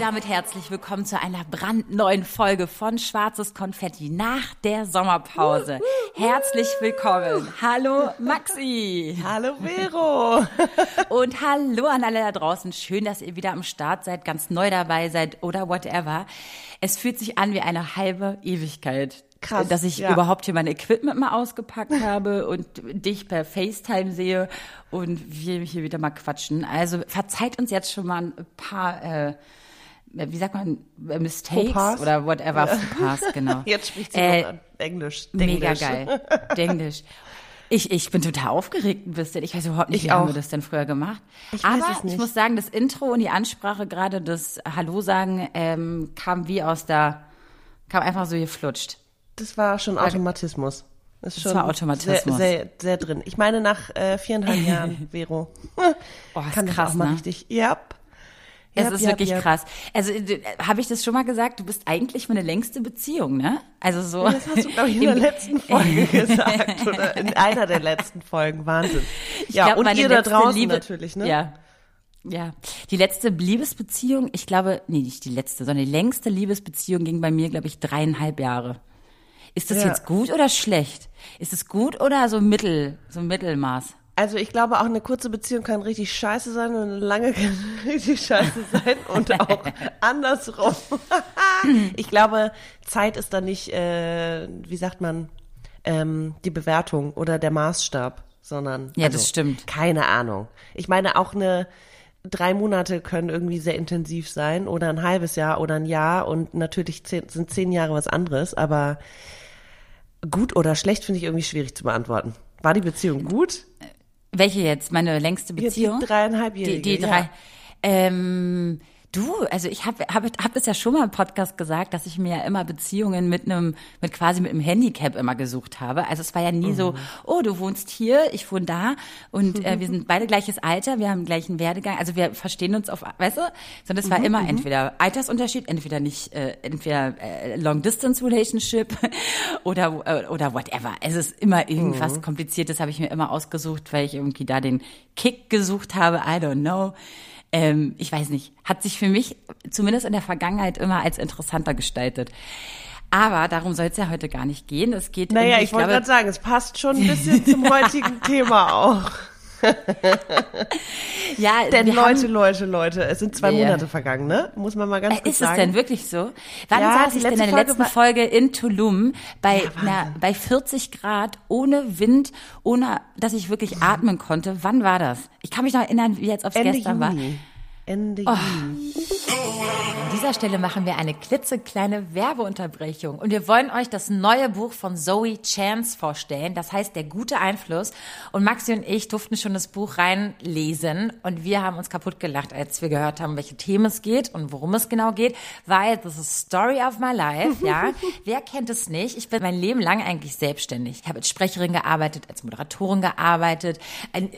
Und damit herzlich willkommen zu einer brandneuen Folge von Schwarzes Konfetti nach der Sommerpause. Herzlich willkommen. Hallo Maxi. Hallo Vero. Und hallo an alle da draußen. Schön, dass ihr wieder am Start seid, ganz neu dabei seid oder whatever. Es fühlt sich an wie eine halbe Ewigkeit. Krass, dass ich ja. überhaupt hier mein Equipment mal ausgepackt habe und dich per FaceTime sehe und wir hier wieder mal quatschen. Also verzeiht uns jetzt schon mal ein paar äh, wie sagt man, äh, Mistakes Fauxpas? oder whatever, ja. Fauxpas, genau. Jetzt spricht sie äh, Englisch. Denglisch. Mega geil. Denglisch. Ich, ich bin total aufgeregt ein bisschen. Ich weiß überhaupt nicht, ich wie auch. haben wir das denn früher gemacht. Ich Aber ich muss sagen, das Intro und die Ansprache, gerade das Hallo sagen, ähm, kam wie aus der, kam einfach so geflutscht. Das war schon Automatismus. Das, ist das war Automatismus. Sehr, sehr, sehr, drin. Ich meine, nach äh, viereinhalb Jahren, Vero, oh, kann krass, das auch mal ne? richtig. Ja. Yep. Es ja, ist ja, wirklich ja. krass. Also habe ich das schon mal gesagt? Du bist eigentlich meine längste Beziehung, ne? Also so. Das hast du glaube ich in der letzten Folge gesagt oder in einer der letzten Folgen. Wahnsinn. Ich ja glaub, und ihr da draußen Liebe, natürlich, ne? Ja. Ja, die letzte Liebesbeziehung, ich glaube, nee, nicht die letzte, sondern die längste Liebesbeziehung ging bei mir, glaube ich, dreieinhalb Jahre. Ist das ja. jetzt gut oder schlecht? Ist es gut oder so mittel, so Mittelmaß? Also ich glaube, auch eine kurze Beziehung kann richtig scheiße sein und eine lange kann richtig scheiße sein und auch andersrum. ich glaube, Zeit ist da nicht, äh, wie sagt man, ähm, die Bewertung oder der Maßstab, sondern ja, also, das stimmt. Keine Ahnung. Ich meine, auch eine drei Monate können irgendwie sehr intensiv sein oder ein halbes Jahr oder ein Jahr und natürlich zehn, sind zehn Jahre was anderes, aber gut oder schlecht finde ich irgendwie schwierig zu beantworten. War die Beziehung gut? Welche jetzt? Meine längste Beziehung? Die dreieinhalbjährige. Die, die drei. Ja. Ähm, Du, also ich habe hab, hab das ja schon mal im Podcast gesagt, dass ich mir ja immer Beziehungen mit einem, mit quasi mit einem Handicap immer gesucht habe. Also es war ja nie mhm. so, oh, du wohnst hier, ich wohne da und äh, wir sind beide gleiches Alter, wir haben den gleichen Werdegang, also wir verstehen uns auf, weißt du? Sondern es war mhm. immer mhm. entweder Altersunterschied, entweder nicht, äh, entweder äh, Long Distance Relationship oder äh, oder whatever. Es ist immer irgendwas mhm. Kompliziertes, habe ich mir immer ausgesucht, weil ich irgendwie da den Kick gesucht habe. I don't know ähm, ich weiß nicht, hat sich für mich zumindest in der Vergangenheit immer als interessanter gestaltet. Aber darum soll es ja heute gar nicht gehen. Es geht. Naja, ich, ich wollte gerade sagen, es passt schon ein bisschen zum heutigen Thema auch. ja, denn Leute, haben, Leute, Leute, es sind zwei yeah. Monate vergangen, ne? Muss man mal ganz äh, kurz ist sagen. Ist es denn wirklich so? Wann ja, saß ich denn in der Folge letzten Folge in Tulum bei, ja, na, bei 40 Grad, ohne Wind, ohne, dass ich wirklich atmen konnte? Wann war das? Ich kann mich noch erinnern, wie jetzt aufs Ende gestern Juni. war. Ende oh. Juni. An dieser Stelle machen wir eine klitzekleine Werbeunterbrechung und wir wollen euch das neue Buch von Zoe Chance vorstellen. Das heißt Der gute Einfluss. Und Maxi und ich durften schon das Buch reinlesen und wir haben uns kaputt gelacht, als wir gehört haben, welche Themen es geht und worum es genau geht, weil das ist Story of my life, ja. Wer kennt es nicht? Ich bin mein Leben lang eigentlich selbstständig. Ich habe als Sprecherin gearbeitet, als Moderatorin gearbeitet, in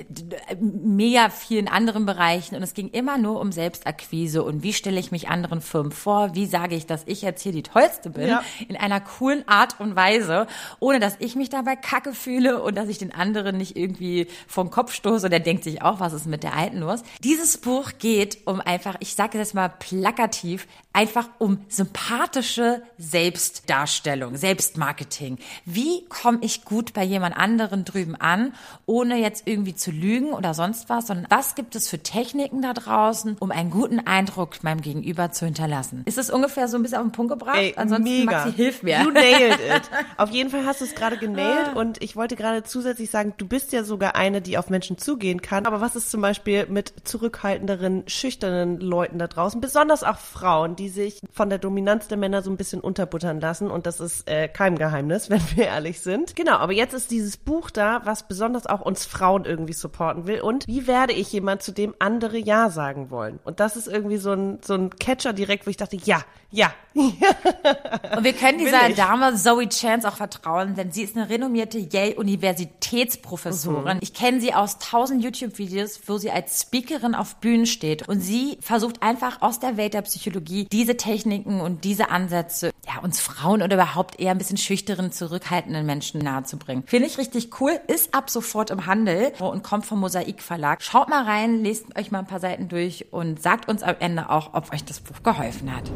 mega vielen anderen Bereichen und es ging immer nur um Selbstakquise und wie stelle ich mich anderen Firmen vor, wie sage ich, dass ich jetzt hier die Tollste bin, ja. in einer coolen Art und Weise, ohne dass ich mich dabei kacke fühle und dass ich den anderen nicht irgendwie vom Kopf stoße und der denkt sich auch, was ist mit der Alten los. Dieses Buch geht um einfach, ich sage jetzt mal plakativ, einfach um sympathische Selbstdarstellung, Selbstmarketing. Wie komme ich gut bei jemand anderen drüben an, ohne jetzt irgendwie zu lügen oder sonst was, sondern was gibt es für Techniken da draußen, um einen guten Eindruck meinem Gegenüber zu hinterlassen? Unterlassen. Ist es ungefähr so ein bisschen auf den Punkt gebracht? Ey, Ansonsten, mega. Maxi, hilf mir. You nailed it. Auf jeden Fall hast du es gerade genailt und ich wollte gerade zusätzlich sagen, du bist ja sogar eine, die auf Menschen zugehen kann. Aber was ist zum Beispiel mit zurückhaltenderen, schüchternen Leuten da draußen, besonders auch Frauen, die sich von der Dominanz der Männer so ein bisschen unterbuttern lassen und das ist äh, kein Geheimnis, wenn wir ehrlich sind. Genau, aber jetzt ist dieses Buch da, was besonders auch uns Frauen irgendwie supporten will und wie werde ich jemand, zu dem andere Ja sagen wollen? Und das ist irgendwie so ein, so ein Catcher direkt, wo ich dachte, ja, ja, Und wir können dieser. Dame Zoe Chance auch vertrauen, denn sie ist eine renommierte Yale-Universitätsprofessorin. Ich kenne sie aus tausend YouTube-Videos, wo sie als Speakerin auf Bühnen steht. Und sie versucht einfach aus der Welt der Psychologie diese Techniken und diese Ansätze, ja, uns Frauen oder überhaupt eher ein bisschen schüchteren, zurückhaltenden Menschen nahezubringen. Finde ich richtig cool, ist ab sofort im Handel und kommt vom Mosaik Verlag. Schaut mal rein, lest euch mal ein paar Seiten durch und sagt uns am Ende auch, ob euch das Buch geholfen hat.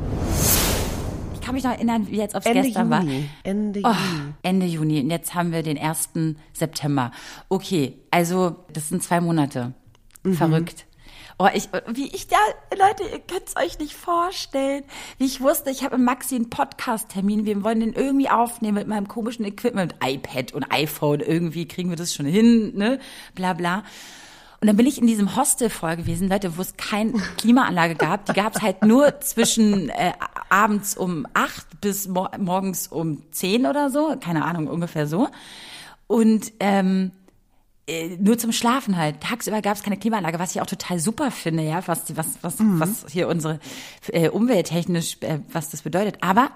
Ich kann mich noch erinnern, wie jetzt aufs Ende gestern war. Juni. Ende Oh, Juni. Ende Juni. Und jetzt haben wir den 1. September. Okay, also das sind zwei Monate. Mhm. Verrückt. Oh, ich, wie ich da, Leute, ihr könnt's euch nicht vorstellen. Wie ich wusste, ich habe im Maxi einen Podcast-Termin. Wir wollen den irgendwie aufnehmen mit meinem komischen Equipment, iPad und iPhone. Irgendwie kriegen wir das schon hin, ne? Bla, bla. Und dann bin ich in diesem Hostel voll gewesen, Leute, wo es keine Klimaanlage gab. Die gab es halt nur zwischen äh, abends um acht bis mor morgens um zehn oder so. Keine Ahnung, ungefähr so. Und ähm, äh, nur zum Schlafen halt. Tagsüber gab es keine Klimaanlage, was ich auch total super finde, ja, was, was, was, was hier unsere äh, umwelttechnisch, äh, was das bedeutet. Aber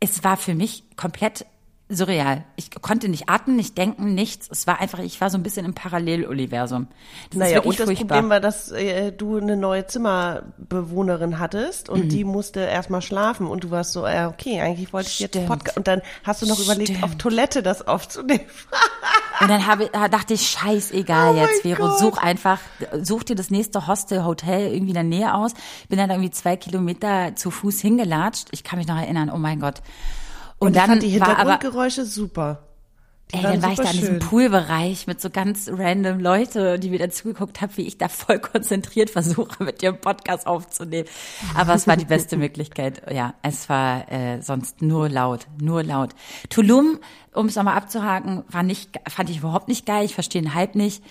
es war für mich komplett surreal. Ich konnte nicht atmen, nicht denken, nichts. Es war einfach, ich war so ein bisschen im Paralleluniversum. Das Naja, und das furchtbar. Problem war, dass äh, du eine neue Zimmerbewohnerin hattest und Mhm. die musste erstmal schlafen und du warst so, äh, okay, eigentlich wollte ich jetzt. Podcast und dann hast du noch überlegt, Stimmt. auf Toilette das aufzunehmen. Und dann habe, da dachte ich, scheißegal Oh jetzt, Vero, Gott. such einfach, such dir das nächste Hostel, Hotel irgendwie in der Nähe aus. Bin dann irgendwie zwei Kilometer zu Fuß hingelatscht. Ich kann mich noch erinnern, oh mein Gott. Und, ich dann fand die war aber, Hintergrundgeräusche super. Die ey, dann war ich da in diesem. Poolbereich mit so ganz random Leute, die mir dann zugeguckt haben, wie ich da voll konzentriert versuche, mit ihrem Podcast aufzunehmen. Aber es war die beste Möglichkeit. Ja, es war äh, sonst nur laut, nur laut. Tulum, um es nochmal abzuhaken, war nicht, fand ich überhaupt nicht geil. Ich verstehe den Hype nicht.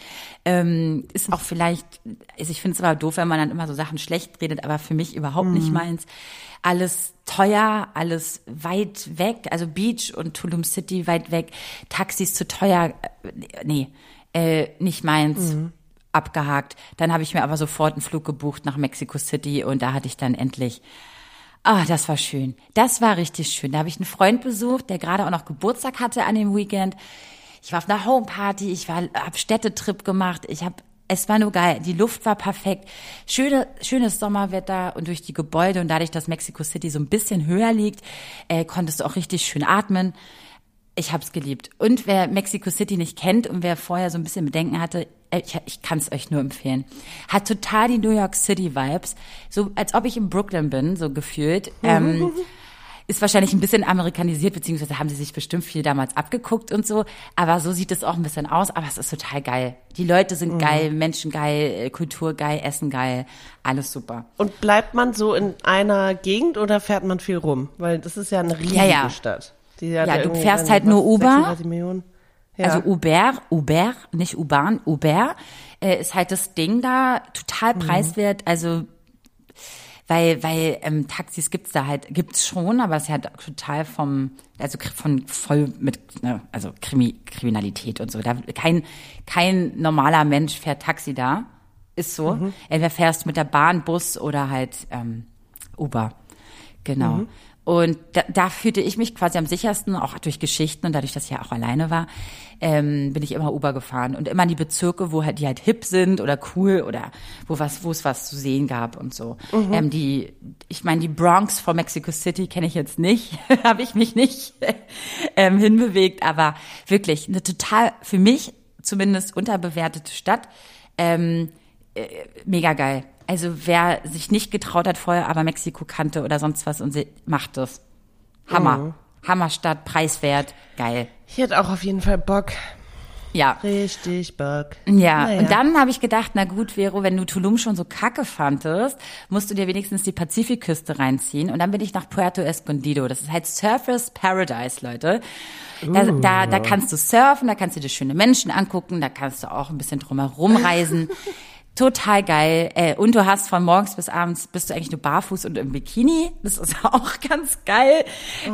Ähm, ist auch vielleicht, also ich finde es aber doof, wenn man dann immer so Sachen schlecht redet, aber für mich überhaupt nicht meins. Alles teuer, alles weit weg, also Beach und Tulum City weit weg, Taxis zu teuer, äh, nee, äh, nicht meins. Abgehakt. Dann habe ich mir aber sofort einen Flug gebucht nach Mexico City und da hatte ich dann endlich Ah, das war schön. Das war richtig schön. Da habe ich einen Freund besucht, der gerade auch noch Geburtstag hatte an dem Weekend. Ich war auf einer Homeparty, ich war, hab Städtetrip gemacht, ich habe es war nur geil. Die Luft war perfekt. Schöne, schönes Sommerwetter und durch die Gebäude und dadurch, dass Mexico City so ein bisschen höher liegt, äh, konntest du auch richtig schön atmen. Ich hab's geliebt. Und wer Mexico City nicht kennt und wer vorher so ein bisschen Bedenken hatte, äh, ich, ich kann es euch nur empfehlen. Hat total die New York City Vibes, so als ob ich in Brooklyn bin, so gefühlt. Ähm, ist wahrscheinlich ein bisschen amerikanisiert, beziehungsweise haben sie sich bestimmt viel damals abgeguckt und so. Aber so sieht es auch ein bisschen aus. Aber es ist total geil. Die Leute sind geil, Menschen geil, äh, Kultur geil, Essen geil, alles super. Und bleibt man so in einer Gegend oder fährt man viel rum? Weil das ist ja eine riesige Ja, ja. Stadt. Ja, du fährst halt nur Uber. 36 Millionen. Ja. Also Uber, Uber, nicht U-Bahn, Uber äh, ist halt das Ding da, total preiswert. Also weil weil ähm, Taxis gibt's da halt gibt's schon, aber es ist halt total vom also von voll mit ne, also Krimi, Kriminalität und so. Da kein kein normaler Mensch fährt Taxi da, ist so. Entweder fährst du mit der Bahn, Bus oder halt ähm, Uber. Genau. Und da, da fühlte ich mich quasi am sichersten, auch durch Geschichten und dadurch, dass ich ja auch alleine war, ähm, bin ich immer Uber gefahren und immer in die Bezirke, wo halt die halt hip sind oder cool oder wo was, wo es was zu sehen gab und so. Ähm, die, ich meine, die Bronx von Mexico City kenne ich jetzt nicht, habe ich mich nicht ähm, hinbewegt, aber wirklich eine total für mich zumindest unterbewertete Stadt. Ähm, äh, mega geil. Also wer sich nicht getraut hat vorher, aber Mexiko kannte oder sonst was und sie, macht das. Hammer. Hammerstadt, preiswert, geil. Ich hätte auch auf jeden Fall Bock. Ja. Richtig Bock. Ja, Naja. und dann habe ich gedacht, na gut, Vero, wenn du Tulum schon so kacke fandest, musst du dir wenigstens die Pazifikküste reinziehen. Und dann bin ich nach Puerto Escondido. Das ist halt Surfers Paradise, Leute. Da, da, da kannst du surfen, da kannst du dir schöne Menschen angucken, da kannst du auch ein bisschen drumherum reisen. Total geil. Äh, Und du hast von morgens bis abends bist du eigentlich nur barfuß und im Bikini. Das ist auch ganz geil,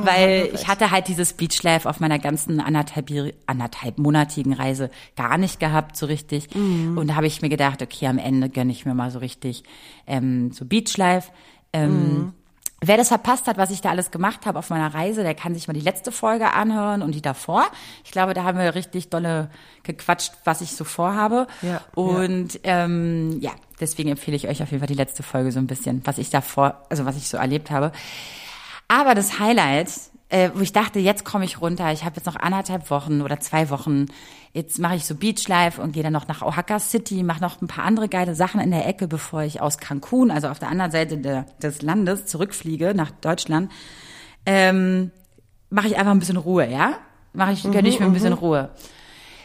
weil ich hatte halt dieses Beachlife auf meiner ganzen anderthalb, anderthalb monatigen Reise gar nicht gehabt so richtig. Und da habe ich mir gedacht, okay, am Ende gönne ich mir mal so richtig ähm, so Beachlife. Ähm, Wer das verpasst hat, was ich da alles gemacht habe auf meiner Reise, der kann sich mal die letzte Folge anhören und die davor. Ich glaube, da haben wir richtig dolle gequatscht, was ich so vorhabe. Ja, und ähm, ja, deswegen empfehle ich euch auf jeden Fall die letzte Folge so ein bisschen, was ich davor, also was ich so erlebt habe. Aber das Highlight, äh, wo ich dachte, jetzt komme ich runter, ich habe jetzt noch anderthalb Wochen oder zwei Wochen, jetzt mache ich so Beachlife und gehe dann noch nach Oaxaca City, mache noch ein paar andere geile Sachen in der Ecke, bevor ich aus Cancun, also auf der anderen Seite der, des Landes, zurückfliege nach Deutschland. Ähm, mache ich einfach ein bisschen Ruhe, ja? Mache ich, gönne ich mir ein bisschen Ruhe.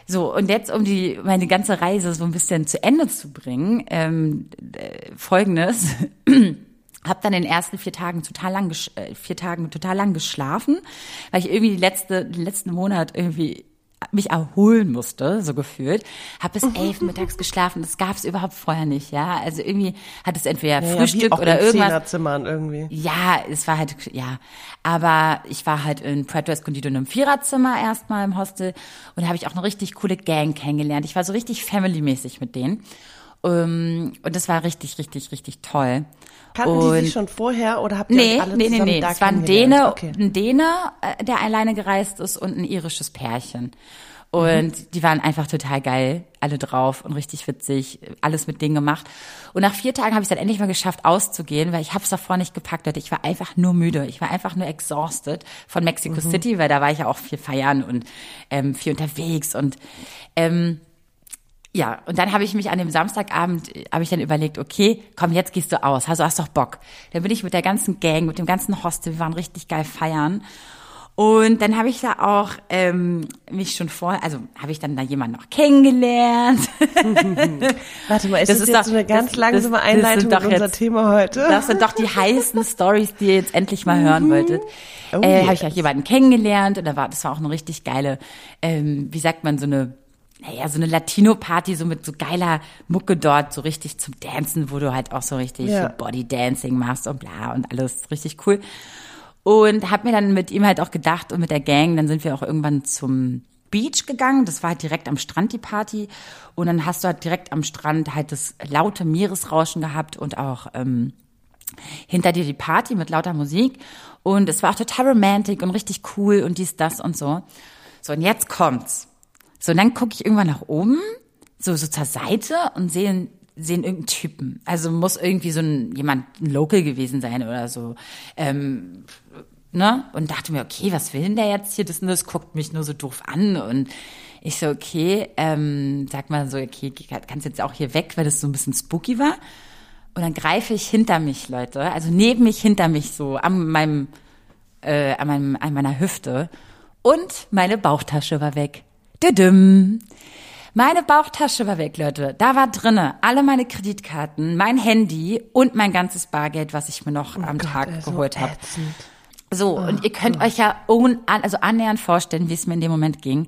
So, und jetzt, um die, meine ganze Reise so ein bisschen zu Ende zu bringen, ähm, äh, folgendes. Hab dann in den ersten vier Tagen total lang, äh, vier Tagen total lang geschlafen, weil ich irgendwie die letzte, den letzten Monat irgendwie mich erholen musste, so gefühlt. Hab bis elf mittags geschlafen. Das gab's überhaupt vorher nicht, ja. Also irgendwie hat es entweder Ja, ja, Frühstück auch oder irgendwas. Irgendwie. Ja, es war halt, ja. Aber ich war halt in Puerto Escondido in einem Viererzimmer erstmal im Hostel und da habe ich auch eine richtig coole Gang kennengelernt. Ich war so richtig family-mäßig mit denen. Ähm, Und das war richtig, richtig, richtig toll. Kannten und die sich schon vorher oder habt ihr Nee, alle nee, nee, zusammen nee. da Es war ein kennengelernt? Däne, Okay. ein Däne, äh, der alleine gereist ist und ein irisches Pärchen. Und Mhm. die waren einfach total geil, alle drauf und richtig witzig, alles mit denen gemacht. Und nach vier Tagen habe ich es dann endlich mal geschafft, auszugehen, weil ich habe es davor nicht gepackt, Leute. Ich war einfach nur müde. Ich war einfach nur exhausted von Mexico Mhm. City, weil da war ich ja auch viel feiern und ähm, viel unterwegs und ähm, ja, und dann habe ich mich an dem Samstagabend, äh, habe ich dann überlegt, okay, komm, jetzt gehst du aus, also hast doch Bock. Dann bin ich mit der ganzen Gang, mit dem ganzen Hostel, wir waren richtig geil feiern. Und dann habe ich da auch ähm, mich schon vor, also habe ich dann da jemanden noch kennengelernt. Warte mal, ist Das das, ist jetzt doch- so eine ganz das- langsame das- das Einleitung in unser jetzt- Thema heute? Das sind doch die heißen Stories, die ihr jetzt endlich mal hören wolltet. Oh, äh, Habe yes. ich auch jemanden kennengelernt und da war, das war auch eine richtig geile, ähm, wie sagt man, so eine, naja, so eine Latino-Party, so mit so geiler Mucke dort, so richtig zum Dancen, wo du halt auch so richtig Ja. so Body-Dancing machst und bla und alles richtig cool. Und hab mir dann mit ihm halt auch gedacht und mit der Gang, dann sind wir auch irgendwann zum Beach gegangen. Das war halt direkt am Strand die Party. Und dann hast du halt direkt am Strand halt das laute Meeresrauschen gehabt und auch ähm, hinter dir die Party mit lauter Musik. Und es war auch total romantic und richtig cool und dies, das und so. So, und jetzt kommt's. So, und dann gucke ich irgendwann nach oben, so, so zur Seite und sehe sehen irgendeinen Typen. Also muss irgendwie so ein jemand ein Local gewesen sein oder so. Ähm, ne? Und dachte mir, okay, was will denn der jetzt hier? Das das guckt mich nur so doof an und ich so, okay, ähm, sag mal so, okay, kannst jetzt auch hier weg, weil das so ein bisschen spooky war. Und dann greife ich hinter mich, Leute, also neben mich, hinter mich so, an meinem, äh, an, meinem, an meiner Hüfte. Und meine Bauchtasche war weg. Düdüm. Meine Bauchtasche war weg, Leute. Da war drinne alle meine Kreditkarten, mein Handy und mein ganzes Bargeld, was ich mir noch am Tag ey, so geholt habe. So, und ihr könnt euch ja un, also annähernd vorstellen, wie es mir in dem Moment ging.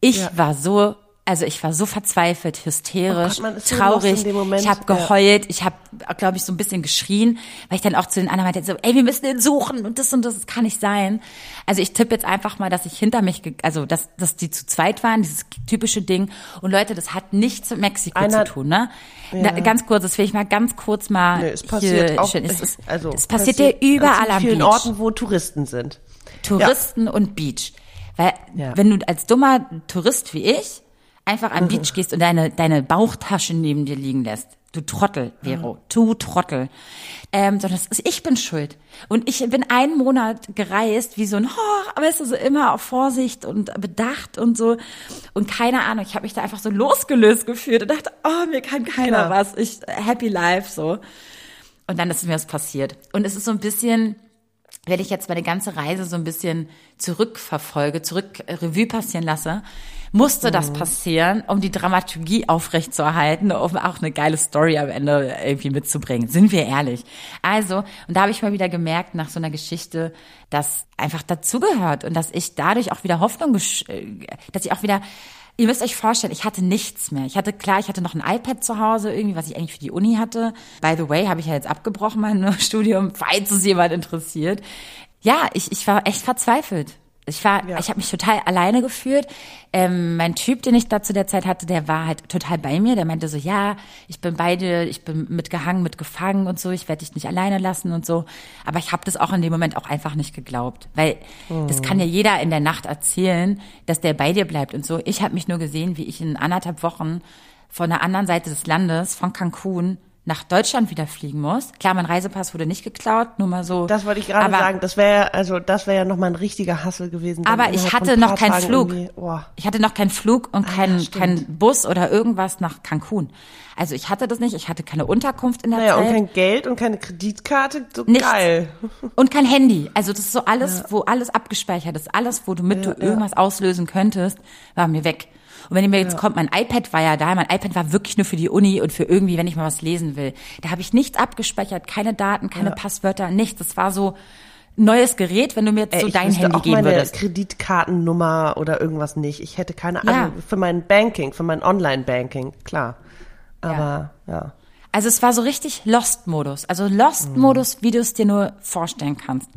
Ich Ja. war so, also ich war so verzweifelt, hysterisch, Oh Gott, traurig. Ich habe Ja. geheult, ich habe, glaube ich, so ein bisschen geschrien, weil ich dann auch zu den anderen meinte, so, ey, wir müssen den suchen und das und das, das kann nicht sein. Also ich tippe jetzt einfach mal, dass ich hinter mich, also dass, dass die zu zweit waren, dieses typische Ding. Und Leute, das hat nichts mit Mexiko Einer- zu tun, ne? Na, ganz kurz, das will ich mal ganz kurz mal Nee, es passiert hier auch, stellen. Es, ist, also es passiert ja überall an vielen Beach. Orten, wo Touristen sind. Touristen und Beach. Weil Ja. wenn du als dummer Tourist wie ich einfach am Beach gehst und deine, deine Bauchtasche neben dir liegen lässt, du Trottel, Vero, du Trottel. Ähm, sondern das ist, ich bin schuld. Und ich bin einen Monat gereist, wie so ein, oh, weißt du, so immer auf Vorsicht und bedacht und so. Und keine Ahnung, ich habe mich da einfach so losgelöst gefühlt und dachte, oh, mir kann keiner Klar. was. Ich, happy life, so. Und dann ist mir was passiert. Und es ist so ein bisschen, wenn ich jetzt meine ganze Reise so ein bisschen zurückverfolge, zurück äh, Revue passieren lasse, musste das passieren, um die Dramaturgie aufrechtzuerhalten, um auch eine geile Story am Ende irgendwie mitzubringen. Sind wir ehrlich. Also, und da habe ich mal wieder gemerkt, nach so einer Geschichte, dass einfach dazugehört und dass ich dadurch auch wieder Hoffnung, äh, dass ich auch wieder Ihr müsst euch vorstellen, ich hatte nichts mehr. Ich hatte klar, ich hatte noch ein iPad zu Hause, irgendwie, was ich eigentlich für die Uni hatte. By the way, habe ich ja jetzt abgebrochen mein Studium, falls es jemand interessiert. Ja, ich, ich war echt verzweifelt. Ich war, Ja. ich habe mich total alleine gefühlt. Ähm, mein Typ, den ich da zu der Zeit hatte, der war halt total bei mir. Der meinte so, ja, ich bin bei dir, ich bin mitgehangen, mitgefangen und so. Ich werde dich nicht alleine lassen und so. Aber ich habe das auch in dem Moment auch einfach nicht geglaubt, weil das kann ja jeder in der Nacht erzählen, dass der bei dir bleibt und so. Ich habe mich nur gesehen, wie ich in anderthalb Wochen von der anderen Seite des Landes, von Cancun, nach Deutschland wieder fliegen muss. Klar, mein Reisepass wurde nicht geklaut, nur mal so. Das wollte ich gerade sagen. Das wäre also das wäre ja noch mal ein richtiger Hassel gewesen. Aber ich hatte noch keinen Tagen Flug. Oh. Ich hatte noch keinen Flug und keinen Ah, keinen Bus oder irgendwas nach Cancun. Also ich hatte das nicht. Ich hatte keine Unterkunft in der Naja, und Zeit. kein Geld und keine Kreditkarte. So Nichts. geil. Und kein Handy. Also das ist so alles, wo alles abgespeichert ist. Alles, wo du mit du irgendwas auslösen könntest, war mir weg. Und wenn ihr mir jetzt kommt, mein iPad war ja da. Mein iPad war wirklich nur für die Uni und für irgendwie, wenn ich mal was lesen will. Da habe ich nichts abgespeichert, keine Daten, keine Passwörter, nichts. Das war so neues Gerät, wenn du mir jetzt so Äh, ich dein Handy geben meine würdest. Kreditkartennummer oder irgendwas nicht. Ich hätte keine Ja. also für mein Banking, für mein Online-Banking, klar. Aber ja. Also es war so richtig Lost-Modus. Also Lost-Modus, wie du es dir nur vorstellen kannst.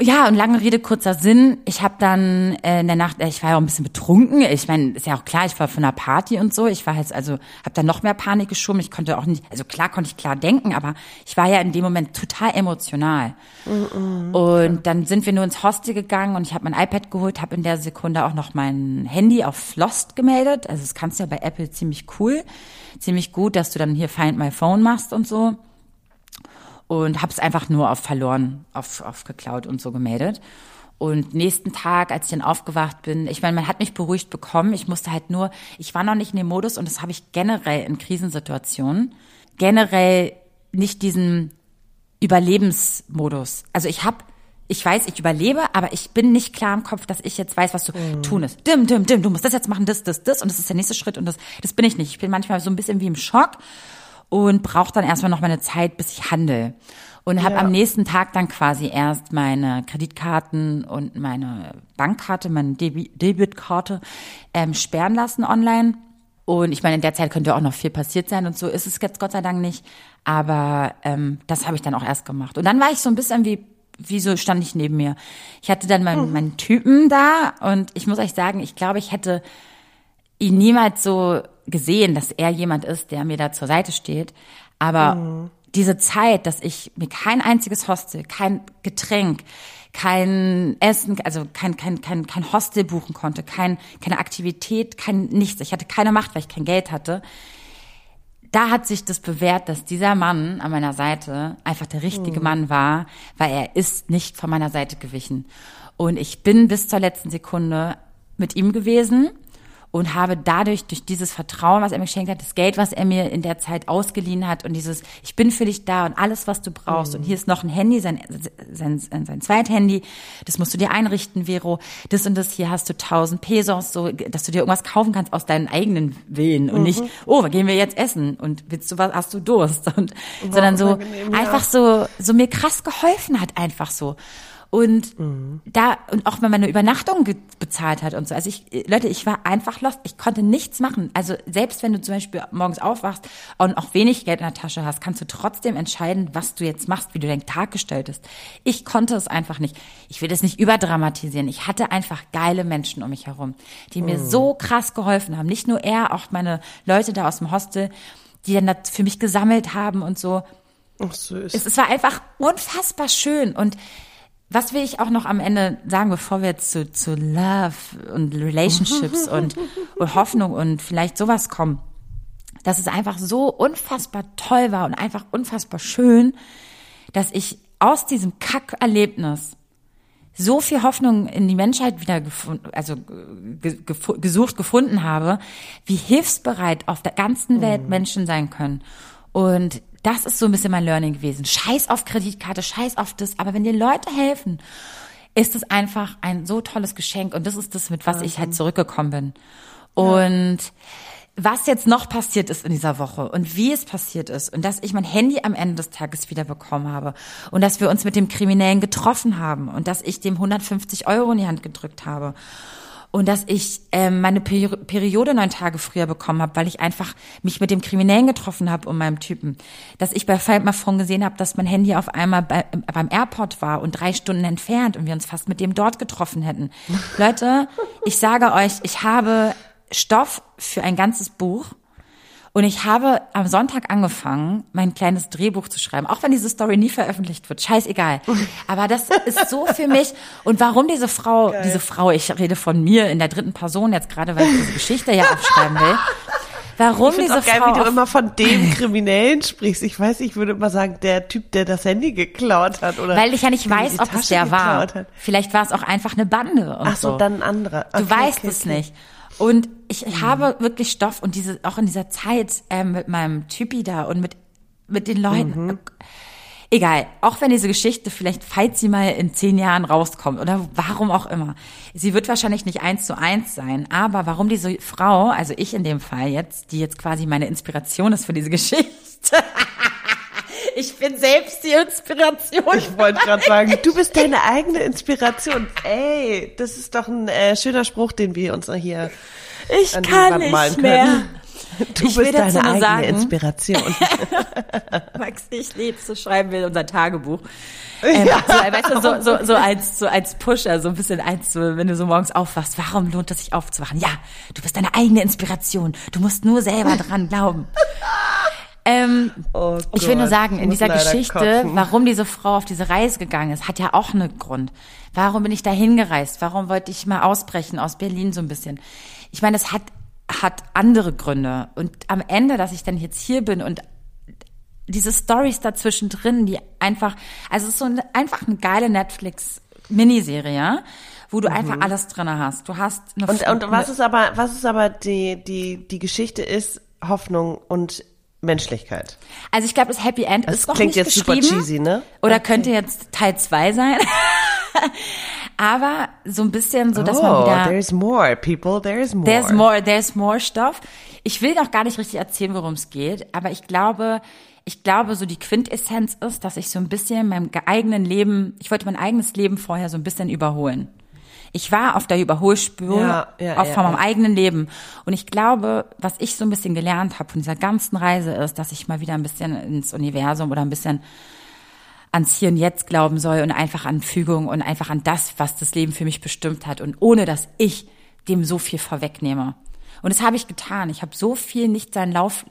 Ja, und lange Rede, kurzer Sinn. Ich habe dann äh, in der Nacht, äh, ich war ja auch ein bisschen betrunken. Ich meine, ist ja auch klar, ich war von einer Party und so. Ich war jetzt also, habe dann noch mehr Panik geschoben. Ich konnte auch nicht, also klar konnte ich klar denken, aber ich war ja in dem Moment total emotional. Und dann sind wir nur ins Hostel gegangen und ich habe mein iPad geholt, habe in der Sekunde auch noch mein Handy auf Lost gemeldet. Also das kannst du ja bei Apple ziemlich cool, ziemlich gut, dass du dann hier Find My Phone machst und so und habe es einfach nur auf verloren, auf, auf geklaut und so gemeldet. Und nächsten Tag, als ich dann aufgewacht bin, ich meine, man hat mich beruhigt bekommen. Ich musste halt nur, ich war noch nicht in dem Modus und das habe ich generell in Krisensituationen, generell nicht diesen Überlebensmodus. Also ich habe, ich weiß, ich überlebe, aber ich bin nicht klar im Kopf, dass ich jetzt weiß, was zu tun ist. Dim, dim, dim, du musst das jetzt machen, das, das, das und das ist der nächste Schritt und das, das bin ich nicht. Ich bin manchmal so ein bisschen wie im Schock und brauche dann erstmal noch meine Zeit, bis ich handle. Und habe Ja. am nächsten Tag dann quasi erst meine Kreditkarten und meine Bankkarte, meine Debi Debitkarte ähm, sperren lassen online. Und ich meine, in der Zeit könnte auch noch viel passiert sein und so ist es jetzt Gott sei Dank nicht. Aber ähm, das habe ich dann auch erst gemacht. Und dann war ich so ein bisschen wie, wie so stand ich neben mir. Ich hatte dann meinen, meinen Typen da und ich muss euch sagen, ich glaube, ich hätte ihn niemals so gesehen, dass er jemand ist, der mir da zur Seite steht. Aber diese Zeit, dass ich mir kein einziges Hostel, kein Getränk, kein Essen, also kein, kein, kein, kein Hostel buchen konnte, kein, keine Aktivität, kein nichts. Ich hatte keine Macht, weil ich kein Geld hatte. Da hat sich das bewährt, dass dieser Mann an meiner Seite einfach der richtige Mann war, weil er ist nicht von meiner Seite gewichen. Und ich bin bis zur letzten Sekunde mit ihm gewesen und habe dadurch, durch dieses Vertrauen, was er mir geschenkt hat, das Geld, was er mir in der Zeit ausgeliehen hat und dieses, ich bin für dich da und alles, was du brauchst. Und hier ist noch ein Handy, sein, sein, sein, sein Zweithandy, das musst du dir einrichten, Vero. Das und das, hier hast du 1000 Pesos, so, dass du dir irgendwas kaufen kannst aus deinen eigenen Willen und nicht, oh, gehen wir jetzt essen und willst du was, hast du Durst und, sondern so, unangenehm, ja. einfach so, so mir krass geholfen hat, einfach so. Und da, und auch wenn man eine Übernachtung bezahlt hat und so. Also ich, Leute, ich war einfach lost. Ich konnte nichts machen. Also selbst wenn du zum Beispiel morgens aufwachst und auch wenig Geld in der Tasche hast, kannst du trotzdem entscheiden, was du jetzt machst, wie du deinen Tag gestaltest. Ich konnte es einfach nicht. Ich will das nicht überdramatisieren. Ich hatte einfach geile Menschen um mich herum, die mir so krass geholfen haben. Nicht nur er, auch meine Leute da aus dem Hostel, die dann das für mich gesammelt haben und so Ach, süß. es, es war einfach unfassbar schön. Und was will ich auch noch am Ende sagen, bevor wir jetzt zu, zu Love und Relationships und, und Hoffnung und vielleicht sowas kommen, dass es einfach so unfassbar toll war und einfach unfassbar schön, dass ich aus diesem Kackerlebnis so viel Hoffnung in die Menschheit wieder gefunden, also ge gefu- gesucht, gefunden habe, wie hilfsbereit auf der ganzen Welt Menschen sein können. Und das ist so ein bisschen mein Learning gewesen. Scheiß auf Kreditkarte, scheiß auf das. Aber wenn dir Leute helfen, ist es einfach ein so tolles Geschenk und das ist das, mit was ich halt zurückgekommen bin. Und was jetzt noch passiert ist in dieser Woche und wie es passiert ist und dass ich mein Handy am Ende des Tages wieder bekommen habe und dass wir uns mit dem Kriminellen getroffen haben und dass ich dem 150 Euro in die Hand gedrückt habe und dass ich ähm, meine Peri Periode neun Tage früher bekommen habe, weil ich einfach mich mit dem Kriminellen getroffen habe und meinem Typen. Dass ich bei My Phone gesehen habe, dass mein Handy auf einmal bei, beim Airport war und drei Stunden entfernt und wir uns fast mit dem dort getroffen hätten. Leute, ich sage euch, ich habe Stoff für ein ganzes Buch. Und ich habe am Sonntag angefangen, mein kleines Drehbuch zu schreiben, auch wenn diese Story nie veröffentlicht wird. Scheißegal. Aber das ist so für mich. Und warum diese Frau, Geil. diese Frau, ich rede von mir in der dritten Person jetzt gerade, weil ich diese Geschichte ja aufschreiben will. Warum ich diese auch geil, Frau wie du immer von dem Kriminellen sprichst. Ich weiß, ich würde immer sagen, der Typ, der das Handy geklaut hat, oder? Weil ich ja nicht weiß, ob es der war. Hat. Vielleicht war es auch einfach eine Bande. Und Ach so, so. dann ein anderer. Okay, du weißt okay, es okay. nicht. Und ich mhm. habe wirklich Stoff und diese, auch in dieser Zeit ähm, mit meinem Typi da und mit, mit den Leuten. Mhm. Egal, auch wenn diese Geschichte vielleicht, falls sie mal in zehn Jahren rauskommt oder warum auch immer, sie wird wahrscheinlich nicht eins zu eins sein, aber warum diese Frau, also ich in dem Fall jetzt, die jetzt quasi meine Inspiration ist für diese Geschichte, ich bin selbst die Inspiration. Ich wollte gerade sagen, du bist deine eigene Inspiration. Ey, das ist doch ein äh, schöner Spruch, den wir uns hier ich kann nicht mehr. Du ich bist deine eigene sagen, Inspiration. Max, ich liebe zu schreiben will unser Tagebuch. Ähm, ja. so, weißt du, so, so, so als so als Pusher, so ein bisschen als so, wenn du so morgens aufwachst, warum lohnt es sich aufzuwachen? Ja, du bist deine eigene Inspiration. Du musst nur selber dran glauben. Ähm, oh ich will nur sagen, in dieser Geschichte, kotzen. warum diese Frau auf diese Reise gegangen ist, hat ja auch einen Grund. Warum bin ich da hingereist? Warum wollte ich mal ausbrechen aus Berlin so ein bisschen? Ich meine, es hat, hat andere Gründe. Und am Ende, dass ich dann jetzt hier bin und diese Stories dazwischen drin, die einfach, also es ist so eine, einfach eine geile Netflix-Miniserie, wo du mhm. einfach alles drin hast. Du hast eine und, und was ist aber, was ist aber die, die, die Geschichte ist Hoffnung und Menschlichkeit. Also ich glaube, das Happy End das ist noch klingt nicht jetzt super cheesy, ne? Oder okay. könnte jetzt Teil zwei sein. Aber so ein bisschen so, dass oh, man wieder. There's more, people, there's more. There's more, there's more stuff. Ich will noch gar nicht richtig erzählen, worum es geht, aber ich glaube, ich glaube, so die Quintessenz ist, dass ich so ein bisschen meinem eigenen Leben, ich wollte mein eigenes Leben vorher so ein bisschen überholen. Ich war auf der Überholspur ja, ja, auch von meinem eigenen Leben. Und ich glaube, was ich so ein bisschen gelernt habe von dieser ganzen Reise ist, dass ich mal wieder ein bisschen ins Universum oder ein bisschen ans Hier und Jetzt glauben soll und einfach an Fügung und einfach an das, was das Leben für mich bestimmt hat und ohne dass ich dem so viel vorwegnehme. Und das habe ich getan. Ich habe so viel nicht seinen Lauf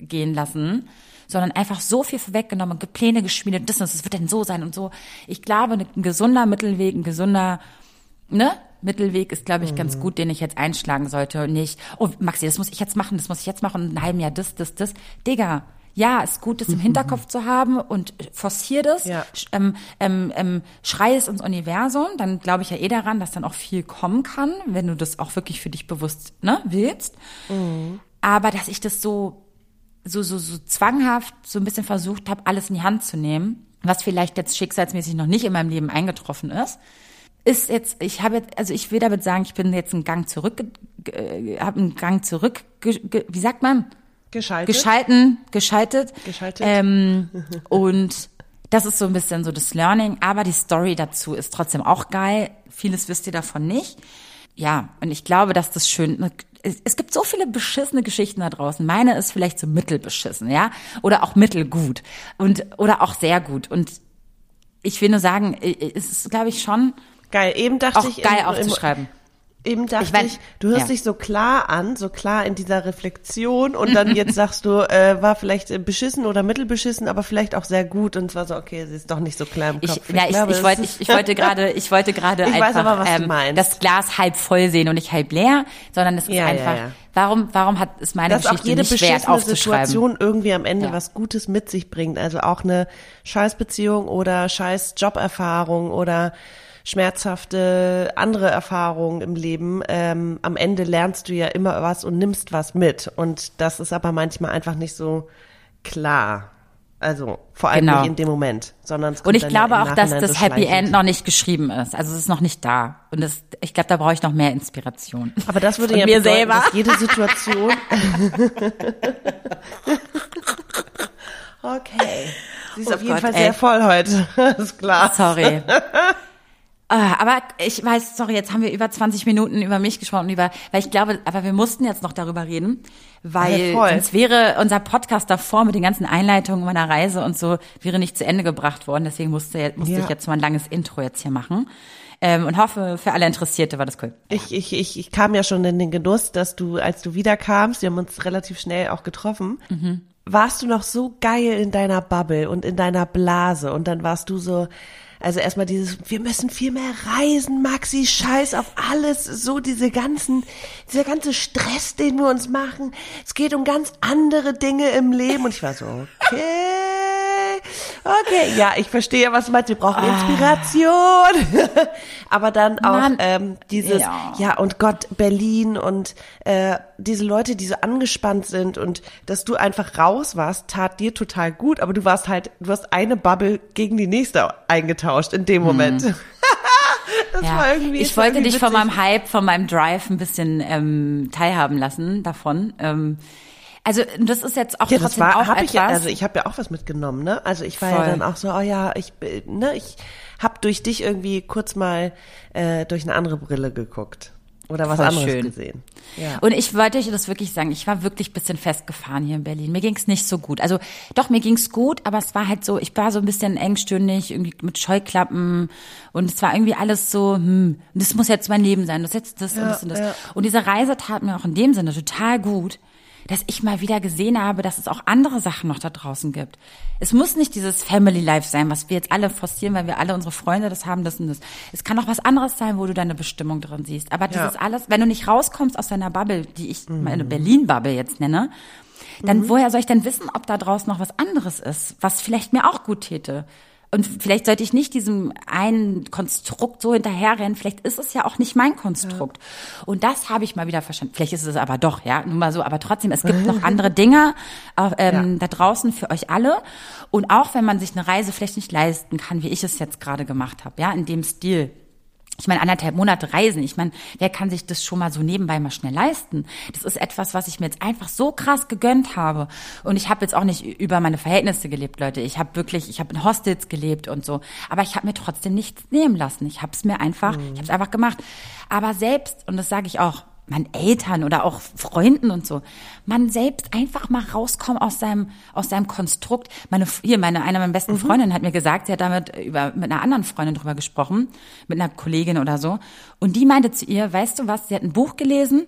gehen lassen, sondern einfach so viel vorweggenommen und Pläne geschmiedet, das, das wird denn so sein und so. Ich glaube, ein gesunder Mittelweg, ein gesunder ne? Mittelweg ist, glaube ich, ganz mhm. gut, den ich jetzt einschlagen sollte und nicht, oh, Maxi, das muss ich jetzt machen, das muss ich jetzt machen, und ein halben Jahr das, das, das. Digga, ja, ist gut, das im Hinterkopf zu haben und forcier das, ja. ähm, ähm, ähm, schrei es ins Universum, dann glaube ich ja eh daran, dass dann auch viel kommen kann, wenn du das auch wirklich für dich bewusst ne, willst. Mhm. Aber dass ich das so, so, so, so zwanghaft so ein bisschen versucht habe, alles in die Hand zu nehmen, was vielleicht jetzt schicksalsmäßig noch nicht in meinem Leben eingetroffen ist, ist jetzt, ich habe jetzt, also ich will damit sagen, ich bin jetzt einen Gang zurück, äh, habe einen Gang zurück, wie sagt man? Geschaltet. Geschalten, geschaltet. Geschaltet. Ähm, und das ist so ein bisschen so das Learning, aber die Story dazu ist trotzdem auch geil. Vieles wisst ihr davon nicht. Ja, und ich glaube, dass das schön, es gibt so viele beschissene Geschichten da draußen. Meine ist vielleicht so mittelbeschissen, ja, oder auch mittelgut und oder auch sehr gut. Und ich will nur sagen, es ist, glaube ich, schon Geil, eben dachte auch ich. Geil im, aufzuschreiben. Eben dachte ich, mein, ich du hörst ja. dich so klar an, so klar in dieser Reflexion und dann jetzt sagst du, äh, war vielleicht beschissen oder mittelbeschissen, aber vielleicht auch sehr gut und zwar so, okay, sie ist doch nicht so klar im Kopf. Ich, ja, ich, glaube, ich, wollte, ich, ich wollte gerade, ich wollte gerade einfach weiß aber, ähm, das Glas halb voll sehen und nicht halb leer, sondern es ist ja, einfach, ja, warum, warum hat es meine Dass Geschichte auch jede nicht wert aufzuschreiben? Situation irgendwie am Ende was Gutes mit sich bringt, also auch eine Scheißbeziehung oder Scheiß Joberfahrung oder schmerzhafte andere Erfahrungen im Leben. Ähm, am Ende lernst du ja immer was und nimmst was mit. Und das ist aber manchmal einfach nicht so klar. Also vor allem Genau. nicht in dem Moment, sondern es kommt Und ich glaube ja auch, dass das so Happy. End noch nicht geschrieben ist. Also es ist noch nicht da. Und das, ich glaube, da brauche ich noch mehr Inspiration. Aber das würde Von ja mir bedeuten, selber. dass jede Situation. okay. Sie ist Oh auf jeden Gott, Fall ey. sehr voll heute. ist klar. Sorry. Ah, aber ich weiß, sorry, jetzt haben wir über 20 Minuten über mich gesprochen, über, weil ich glaube, aber wir mussten jetzt noch darüber reden, weil Ja, sonst wäre unser Podcast davor mit den ganzen Einleitungen meiner Reise und so, wäre nicht zu Ende gebracht worden. Deswegen musste, musste Ja. ich jetzt mal ein langes Intro jetzt hier machen. Ähm, und hoffe, für alle Interessierte war das cool. Ich, ich, ich, ich kam ja schon in den Genuss, dass du, als du wiederkamst, wir haben uns relativ schnell auch getroffen, Mhm. warst du noch so geil in deiner Bubble und in deiner Blase und dann warst du so, also erstmal dieses, wir müssen viel mehr reisen, Maxi, scheiß auf alles, so diese ganzen, dieser ganze Stress, den wir uns machen. Es geht um ganz andere Dinge im Leben und ich war so, okay. Okay, ja, ich verstehe, was du meinst. Wir brauchen Inspiration. Aber dann auch Mann. ähm, dieses, Ja. ja. und Gott, Berlin und äh, diese Leute, die so angespannt sind und dass du einfach raus warst, tat dir total gut, aber du warst halt, du hast eine Bubble gegen die nächste eingetauscht in dem Moment. das Ja. ich wollte dich von meinem Hype, von meinem Drive ein bisschen ähm, teilhaben lassen davon. Ähm, also das ist jetzt auch Ja, trotzdem war, auch hab etwas. ich ja, also ich habe ja auch was mitgenommen, ne? Also ich war ja Voll. dann auch so, oh ja, ich, ne, ich hab durch dich irgendwie kurz mal äh, durch eine andere Brille geguckt oder was Voll anderes schön. gesehen. Ja. Und ich wollte euch das wirklich sagen, ich war wirklich ein bisschen festgefahren hier in Berlin. Mir ging's nicht so gut. Also doch, mir ging's gut, aber es war halt so, ich war so ein bisschen engstirnig, irgendwie mit Scheuklappen und es war irgendwie alles so, hm, das muss jetzt mein Leben sein, das ist jetzt das und das und das. ja. Und diese Reise tat mir auch in dem Sinne total gut, dass ich mal wieder gesehen habe, dass es auch andere Sachen noch da draußen gibt. Es muss nicht dieses Family Life sein, was wir jetzt alle forcieren, weil wir alle unsere Freunde das haben, das und das. Es kann auch was anderes sein, wo du deine Bestimmung drin siehst. Aber dieses Ja. alles, wenn du nicht rauskommst aus deiner Bubble, die ich meine Berlin-Bubble jetzt nenne, dann woher soll ich denn wissen, ob da draußen noch was anderes ist, was vielleicht mir auch gut täte? Und vielleicht sollte ich nicht diesem einen Konstrukt so hinterherrennen. Vielleicht ist es ja auch nicht mein Konstrukt. Und das habe ich mal wieder verstanden. Vielleicht ist es aber doch, ja, nur mal so. Aber trotzdem, es gibt noch andere Dinge äh, ähm, da draußen für euch alle. Und auch wenn man sich eine Reise vielleicht nicht leisten kann, wie ich es jetzt gerade gemacht habe, ja, in dem Stil. Ich meine, anderthalb Monate reisen. Ich meine, wer kann sich das schon mal so nebenbei mal schnell leisten? Das ist etwas, was ich mir jetzt einfach so krass gegönnt habe. Und ich habe jetzt auch nicht über meine Verhältnisse gelebt, Leute. Ich habe wirklich, ich habe in Hostels gelebt und so. Aber ich habe mir trotzdem nichts nehmen lassen. Ich habe es mir einfach, ich habe es einfach gemacht. Aber selbst, und das sage ich auch, meinen Eltern oder auch Freunden und so, man selbst einfach mal rauskommen aus seinem aus seinem Konstrukt. Meine hier meine eine meiner besten Freundinnen hat mir gesagt, sie hat damit über mit einer anderen Freundin drüber gesprochen, mit einer Kollegin oder so, und die meinte zu ihr, weißt du was, sie hat ein Buch gelesen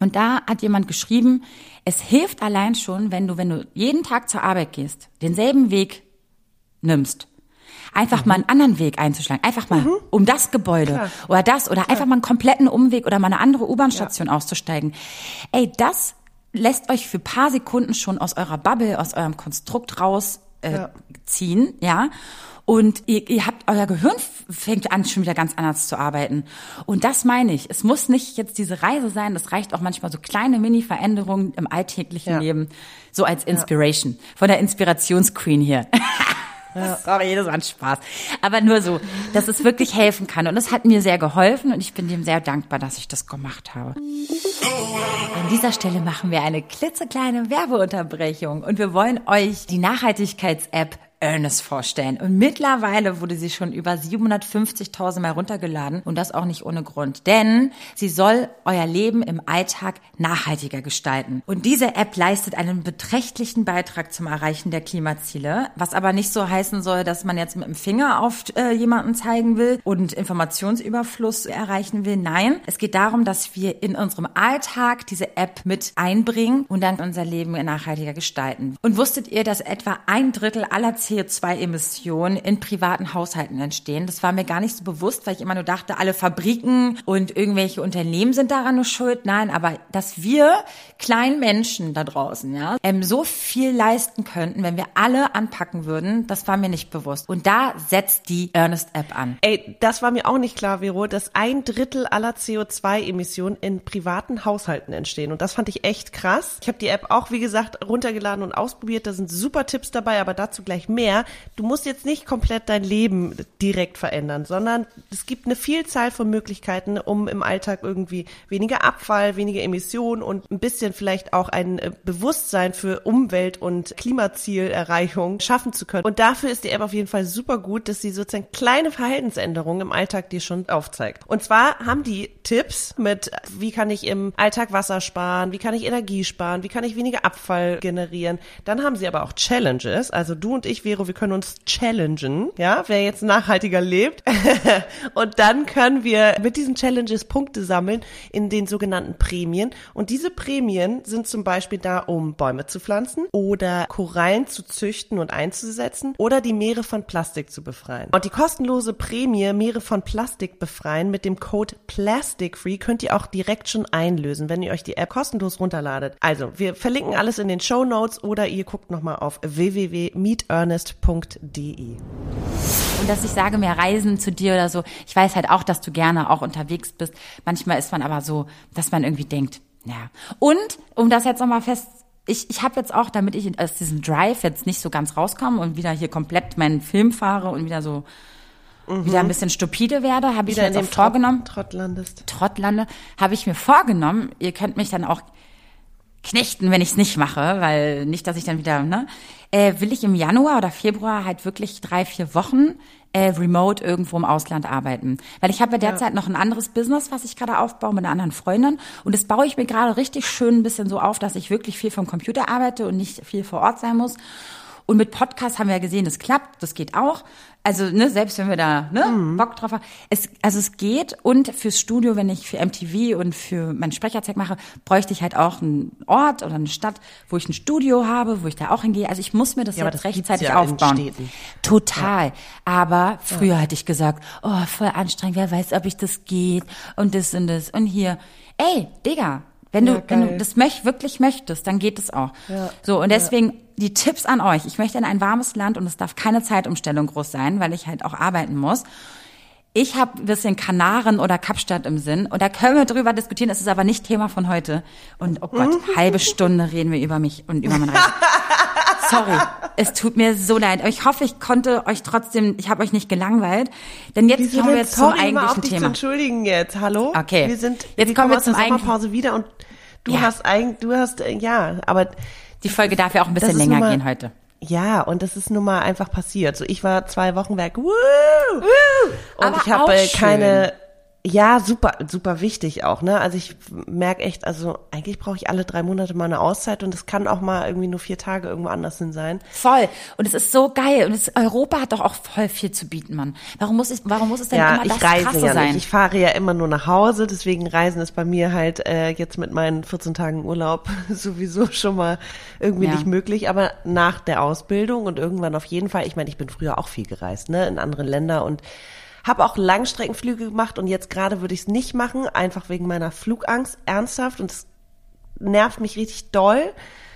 und da hat jemand geschrieben, es hilft allein schon, wenn du wenn du jeden Tag zur Arbeit gehst, denselben Weg nimmst. Einfach mal einen anderen Weg einzuschlagen. Einfach mal um das Gebäude Klar. oder das oder einfach mal einen kompletten Umweg oder mal eine andere U-Bahn-Station auszusteigen. Ey, das lässt euch für paar Sekunden schon aus eurer Bubble, aus eurem Konstrukt raus äh, Ja. ziehen, ja. Und ihr, ihr habt, euer Gehirn fängt an, schon wieder ganz anders zu arbeiten. Und das meine ich. Es muss nicht jetzt diese Reise sein. Das reicht auch manchmal so kleine Mini-Veränderungen im alltäglichen Ja. Leben. So als Inspiration. Von der Inspirationsqueen hier. Sorry, das war ein Spaß. Aber nur so, dass es wirklich helfen kann. Und es hat mir sehr geholfen und ich bin dem sehr dankbar, dass ich das gemacht habe. An dieser Stelle machen wir eine klitzekleine Werbeunterbrechung und wir wollen euch die Nachhaltigkeits-App Earnest vorstellen. Und mittlerweile wurde sie schon über 750.000 Mal runtergeladen und das auch nicht ohne Grund. Denn sie soll euer Leben im Alltag nachhaltiger gestalten. Und diese App leistet einen beträchtlichen Beitrag zum Erreichen der Klimaziele, was aber nicht so heißen soll, dass man jetzt mit dem Finger auf äh, jemanden zeigen will und Informationsüberfluss erreichen will. Nein, es geht darum, dass wir in unserem Alltag diese App mit einbringen und dann unser Leben nachhaltiger gestalten. Und wusstet ihr, dass etwa ein Drittel aller CO2-Emissionen in privaten Haushalten entstehen. Das war mir gar nicht so bewusst, weil ich immer nur dachte, alle Fabriken und irgendwelche Unternehmen sind daran nur schuld. Nein, aber dass wir kleinen Menschen da draußen, ja, ähm, so viel leisten könnten, wenn wir alle anpacken würden, das war mir nicht bewusst. Und da setzt die Earnest-App an. Ey, das war mir auch nicht klar, Vero, dass ein Drittel aller CO2-Emissionen in privaten Haushalten entstehen. Und das fand ich echt krass. Ich habe die App auch, wie gesagt, runtergeladen und ausprobiert. Da sind super Tipps dabei, aber dazu gleich mehr. Du musst jetzt nicht komplett dein Leben direkt verändern, sondern es gibt eine Vielzahl von Möglichkeiten, um im Alltag irgendwie weniger Abfall, weniger Emissionen und ein bisschen vielleicht auch ein äh, Bewusstsein für Umwelt- und Klimazielerreichung schaffen zu können. Und dafür ist die App auf jeden Fall super gut, dass sie sozusagen kleine Verhaltensänderungen im Alltag dir schon aufzeigt. Und zwar haben die Tipps mit, wie kann ich im Alltag Wasser sparen, wie kann ich Energie sparen, wie kann ich weniger Abfall generieren. Dann haben sie aber auch Challenges. Also du und ich, Vero, wir können uns challengen, ja, wer jetzt nachhaltiger lebt. und dann können wir mit diesen Challenges Punkte sammeln in den sogenannten Prämien. Und diese Prämien sind zum Beispiel da, um Bäume zu pflanzen oder Korallen zu züchten und einzusetzen oder die Meere von Plastik zu befreien. Und die kostenlose Prämie Meere von Plastik befreien mit dem Code PLASTICFREE könnt ihr auch direkt schon einlösen, wenn ihr euch die App kostenlos runterladet. Also, wir verlinken alles in den Show Notes oder ihr guckt nochmal auf www.meetearnest.de. Und dass ich sage, mehr Reisen zu dir oder so. Ich weiß halt auch, dass du gerne auch unterwegs bist. Manchmal ist man aber so, dass man irgendwie denkt, ja. Und, um das jetzt nochmal fest ich, ich habe jetzt auch, damit ich aus diesem Drive jetzt nicht so ganz rauskomme und wieder hier komplett meinen Film fahre und wieder so mhm. wieder ein bisschen stupide werde, habe ich mir jetzt vorgenommen. Trott landest. Trottlande, habe ich mir vorgenommen. Ihr könnt mich dann auch knechten, wenn ich es nicht mache, weil nicht, dass ich dann wieder, ne? Äh, will ich im Januar oder Februar halt wirklich drei, vier Wochen äh, remote irgendwo im Ausland arbeiten. Weil ich habe ja derzeit ja. noch ein anderes Business, was ich gerade aufbaue mit einer anderen Freundin. Und das baue ich mir gerade richtig schön ein bisschen so auf, dass ich wirklich viel vom Computer arbeite und nicht viel vor Ort sein muss. Und mit Podcast haben wir ja gesehen, das klappt, das geht auch. Also, ne, selbst wenn wir da ne, mhm. Bock drauf haben. Es, also es geht und fürs Studio, wenn ich für MTV und für mein Sprecherzeug mache, bräuchte ich halt auch einen Ort oder eine Stadt, wo ich ein Studio habe, wo ich da auch hingehe. Also ich muss mir das ja, jetzt das rechtzeitig ja aufbauen. Total. Ja. Aber früher hätte ich gesagt, oh, voll anstrengend, wer weiß, ob ich das geht und das und das und hier. Ey, Digga, wenn du, wenn du das möch, wirklich möchtest, dann geht es auch. Ja, so, und deswegen die Tipps an euch. Ich möchte in ein warmes Land und es darf keine Zeitumstellung groß sein, weil ich halt auch arbeiten muss. Ich habe ein bisschen Kanaren oder Kapstadt im Sinn und da können wir drüber diskutieren. Das ist aber nicht Thema von heute. Und oh Gott, halbe Stunde reden wir über mich und über mein Reisen. Sorry, es tut mir so leid. Ich hoffe, ich konnte euch trotzdem, ich habe euch nicht gelangweilt. Denn jetzt Wieso kommen wir zum eigentlichen auf dich Thema. Zu entschuldigen jetzt, hallo? Okay. Wir sind, jetzt wir kommen wir zum eigentlichen Pause wieder und du ja. hast eigentlich, du hast, äh, ja, aber die Folge darf ja auch ein bisschen länger mal, gehen heute. Ja, und das ist nun mal einfach passiert. So, ich war zwei Wochen weg. Woo! Woo! Und Aber ich habe keine ja, super, super wichtig auch, ne? Also ich merke echt, also eigentlich brauche ich alle drei Monate mal eine Auszeit und es kann auch mal irgendwie nur vier Tage irgendwo anders hin sein. Voll. Und es ist so geil. Und es, Europa hat doch auch voll viel zu bieten, Mann. Warum muss ich, warum muss es denn ja, immer das ich reise Krasse ja sein? Nicht. Ich fahre ja immer nur nach Hause, deswegen Reisen ist bei mir halt äh, jetzt mit meinen 14 Tagen Urlaub sowieso schon mal irgendwie ja. nicht möglich. Aber nach der Ausbildung und irgendwann auf jeden Fall, ich meine, ich bin früher auch viel gereist, ne? In andere Länder und habe auch Langstreckenflüge gemacht und jetzt gerade würde ich es nicht machen, einfach wegen meiner Flugangst, ernsthaft. Und es nervt mich richtig doll.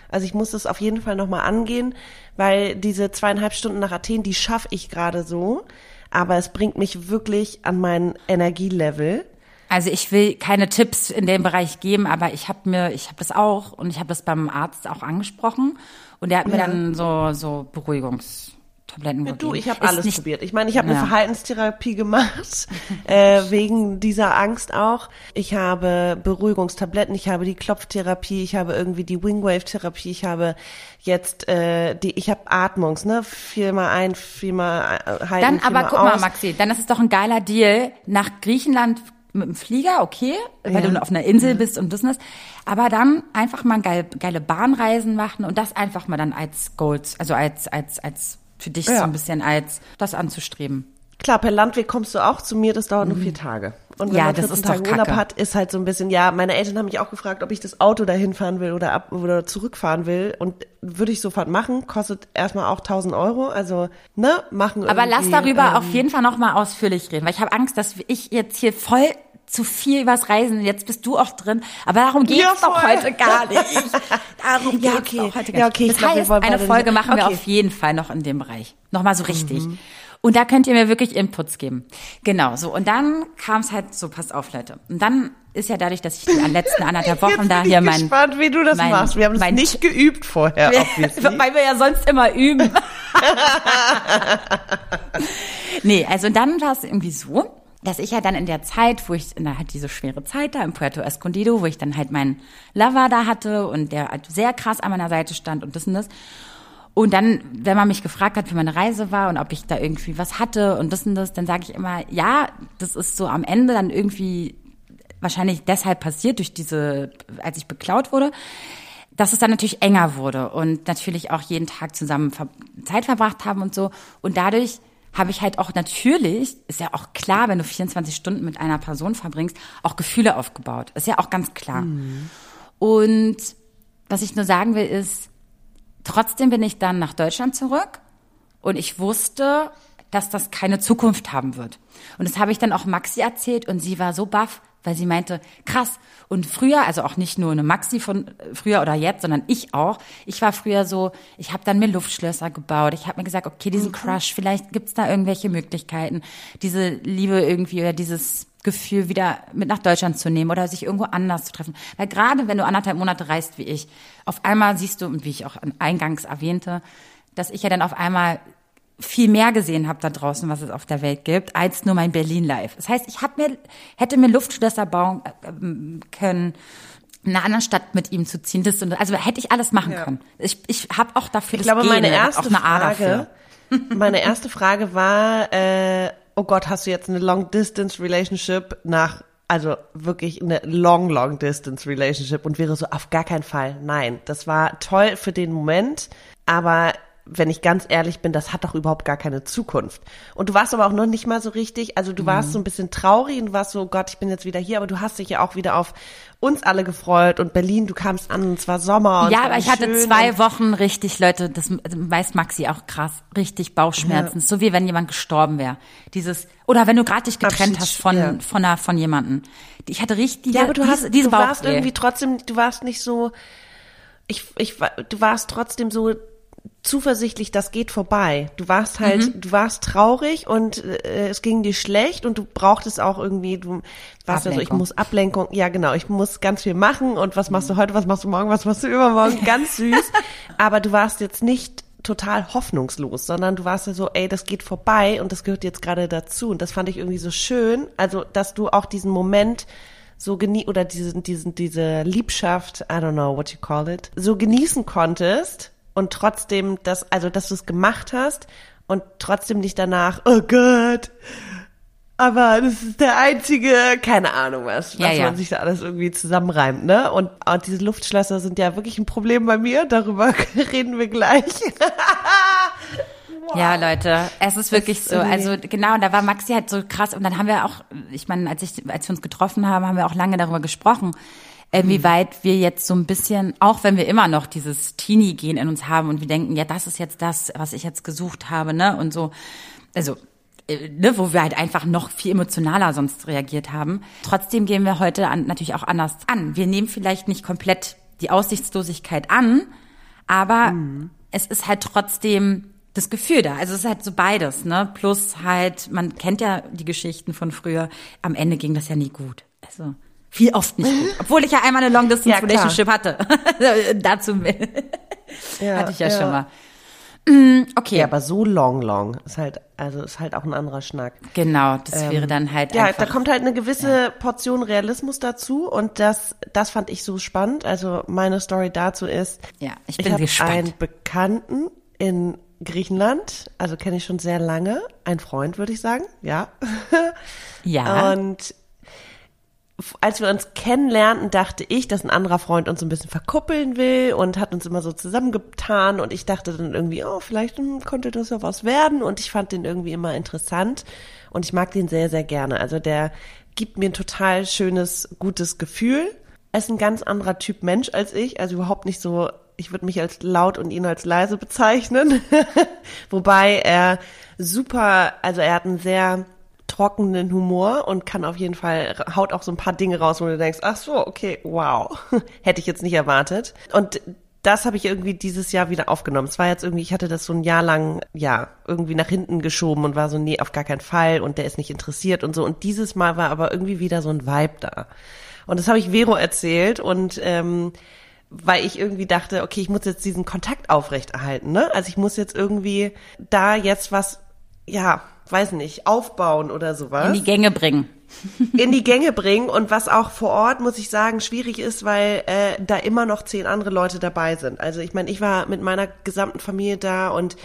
Also ich muss das auf jeden Fall nochmal angehen, weil diese zweieinhalb Stunden nach Athen, die schaffe ich gerade so. Aber es bringt mich wirklich an mein Energielevel. Also ich will keine Tipps in dem Bereich geben, aber ich habe mir, ich habe das auch und ich habe das beim Arzt auch angesprochen und der hat mir ja. dann so so Beruhigungs Tabletten ja, Du, ich habe alles nicht, probiert. Ich meine, ich habe ja. eine Verhaltenstherapie gemacht, äh, wegen dieser Angst auch. Ich habe Beruhigungstabletten, ich habe die Klopftherapie, ich habe irgendwie die Wingwave-Therapie, ich habe jetzt äh, die, ich habe Atmungs, ne? Viermal ein, viermal äh, halten. Dann aber guck aus. mal, Maxi, dann ist es doch ein geiler Deal. Nach Griechenland mit dem Flieger, okay, weil ja. du auf einer Insel bist und Business. Aber dann einfach mal geile, geile Bahnreisen machen und das einfach mal dann als Goals, also als, als, als für dich ja. so ein bisschen als das anzustreben. Klar, per Landweg kommst du auch zu mir, das dauert nur vier Tage. Und wenn Ja, man das 14 ist doch Tage Urlaub hat, ist halt so ein bisschen, ja, meine Eltern haben mich auch gefragt, ob ich das Auto dahin fahren will oder ab oder zurückfahren will. Und würde ich sofort machen, kostet erstmal auch 1000 Euro. Also, ne, machen Aber lass darüber ähm, auf jeden Fall noch mal ausführlich reden, weil ich habe Angst, dass ich jetzt hier voll zu viel übers Reisen, jetzt bist du auch drin, aber darum geht's Ja, doch heute gar nicht. Darum Ja, geht's okay. doch heute gar Ja, nicht. okay, ich Das glaub, wir heißt, eine Folge machen wir okay. auf jeden Fall noch in dem Bereich. Nochmal so richtig. Und da könnt ihr mir wirklich Inputs geben. Genau, so. Und dann kam es halt so, passt auf, Leute. Und dann ist ja dadurch, dass ich die letzten anderthalb Wochen Jetzt da bin hier ich mein, gespannt, wie du das mein- machst. Wir haben es mein- nicht geübt vorher, weil wir ja sonst immer üben. nee, also dann war es irgendwie so, dass ich ja dann in der Zeit, wo ich, na, halt diese schwere Zeit da in Puerto Escondido, wo ich dann halt meinen Lover da hatte und der halt sehr krass an meiner Seite stand und das und das. Und dann, wenn man mich gefragt hat, wie meine Reise war und ob ich da irgendwie was hatte und das und das, dann sage ich immer, ja, das ist so am Ende dann irgendwie wahrscheinlich deshalb passiert, durch diese, als ich beklaut wurde, dass es dann natürlich enger wurde und natürlich auch jeden Tag zusammen Zeit verbracht haben und so. Und dadurch habe ich halt auch natürlich, ist ja auch klar, wenn du 24 Stunden mit einer Person verbringst, auch Gefühle aufgebaut. Ist ja auch ganz klar. Und was ich nur sagen will, ist, trotzdem bin ich dann nach Deutschland zurück und ich wusste, dass das keine Zukunft haben wird. Und das habe ich dann auch Maxi erzählt und sie war so baff, weil sie meinte, krass. Und früher, also auch nicht nur eine Maxi von früher oder jetzt, sondern ich auch. Ich war früher so, ich habe dann mir Luftschlösser gebaut. Ich habe mir gesagt, okay, diesen Crush, vielleicht gibt's da irgendwelche Möglichkeiten, diese Liebe irgendwie oder dieses Gefühl wieder mit nach Deutschland zu nehmen oder sich irgendwo anders zu treffen. Weil gerade wenn du anderthalb Monate reist wie ich, auf einmal siehst du, und wie ich auch eingangs erwähnte, dass ich ja dann auf einmal viel mehr gesehen habe da draußen, was es auf der Welt gibt, als nur mein Berlin Live. Das heißt, ich hab mir, hätte mir Luftschlösser bauen äh, ähm, können, in einer anderen Stadt mit ihm zu ziehen. Das, und- also hätte ich alles machen Ja. können. Ich, ich habe auch dafür Ich das glaube, Gen, meine erste auch eine Frage, dafür. meine erste Frage war, äh, oh Gott, hast du jetzt eine Long Distance Relationship nach, also wirklich eine Long, Long Distance Relationship und wäre so auf gar keinen Fall. Nein, das war toll für den Moment, aber wenn ich ganz ehrlich bin, das hat doch überhaupt gar keine Zukunft. Und du warst aber auch noch nicht mal so richtig, also du Mhm. warst so ein bisschen traurig und du warst so, Gott, ich bin jetzt wieder hier, aber du hast dich ja auch wieder auf uns alle gefreut und Berlin, du kamst an und es war Sommer. Und Ja, aber ich hatte zwei Wochen richtig, Leute, das weiß Maxi auch krass, richtig Bauchschmerzen, so wie wenn jemand gestorben wäre. Dieses oder wenn du gerade dich getrennt Abschieds- hast von ja. von einer von jemanden. Ich hatte richtig Ja, aber du diese, hast, diese du warst irgendwie trotzdem, du warst nicht so, ich, ich, war- du warst trotzdem so zuversichtlich, das geht vorbei. Du warst halt, Mhm. du warst traurig und äh, es ging dir schlecht und du brauchtest auch irgendwie, du warst ja so, ich muss Ablenkung, ja genau, ich muss ganz viel machen und was machst du heute, was machst du morgen, was machst du übermorgen, ganz süß. Aber du warst jetzt nicht total hoffnungslos, sondern du warst ja so, ey, das geht vorbei und das gehört jetzt gerade dazu und das fand ich irgendwie so schön, also dass du auch diesen Moment so genie oder diesen, diesen, diese Liebschaft, I don't know what you call it, so genießen konntest und trotzdem das, also dass du es gemacht hast und trotzdem nicht danach, oh Gott, aber das ist der einzige, keine Ahnung was, was Ja, ja. man sich da alles irgendwie zusammenreimt, ne? Und, und diese Luftschlösser sind ja wirklich ein Problem bei mir, darüber reden wir gleich. Ja, Leute, es ist wirklich ist so. Also genau, da war Maxi halt so krass. Und dann haben wir auch, ich meine, als, ich, als wir uns getroffen haben, haben wir auch lange darüber gesprochen, inwieweit wir jetzt so ein bisschen, auch wenn wir immer noch dieses Teenie-Gen in uns haben und wir denken, ja, das ist jetzt das, was ich jetzt gesucht habe, ne? Und so, also äh, ne, wo wir halt einfach noch viel emotionaler sonst reagiert haben. Trotzdem gehen wir heute an, natürlich auch anders an. Wir nehmen vielleicht nicht komplett die Aussichtslosigkeit an, aber es ist halt trotzdem das Gefühl da. Also es ist halt so beides, ne? Plus halt, man kennt ja die Geschichten von früher. Am Ende ging das ja nie gut. Also viel oft nicht gut. Obwohl ich ja einmal eine Long Distance Ja, klar. Relationship hatte. Dazu Ja, hatte ich ja, schon mal. Mm, Okay, Ja, aber so long, long ist halt, also ist halt auch ein anderer Schnack. genau. Das wäre dann halt Ja, da kommt halt eine gewisse Portion Realismus dazu und das, das fand ich so spannend. Also meine Story dazu ist, Ja, ich ich bin habe gespannt. einen Bekannten in Griechenland, also kenne ich schon sehr lange, ein Freund würde ich sagen, ja. ja. Und als wir uns kennenlernten, dachte ich, dass ein anderer Freund uns ein bisschen verkuppeln will und hat uns immer so zusammengetan und ich dachte dann irgendwie, oh, vielleicht hm, konnte das ja was werden und ich fand den irgendwie immer interessant und ich mag den sehr, sehr gerne. Also der gibt mir ein total schönes, gutes Gefühl. Er ist ein ganz anderer Typ Mensch als ich, also überhaupt nicht so, ich würde mich als laut und ihn als leise bezeichnen. Wobei er super, also er hat einen sehr trockenen Humor und kann auf jeden Fall, haut auch so ein paar Dinge raus, wo du denkst, ach so, okay, wow, hätte ich jetzt nicht erwartet. Und das habe ich irgendwie dieses Jahr wieder aufgenommen. Es war jetzt irgendwie, ich hatte das so ein Jahr lang, ja, irgendwie nach hinten geschoben und war so, nee, auf gar keinen Fall und der ist nicht interessiert und so. Und dieses Mal war aber irgendwie wieder so ein Vibe da. Und das habe ich Vero erzählt und ähm, weil ich irgendwie dachte, okay, ich muss jetzt diesen Kontakt aufrechterhalten, ne? Also ich muss jetzt irgendwie da jetzt was, ja, weiß nicht, aufbauen oder sowas. In die Gänge bringen. in die Gänge bringen und was auch vor Ort, muss ich sagen, schwierig ist, weil äh, da immer noch zehn andere Leute dabei sind. Also ich meine, ich war mit meiner gesamten Familie da und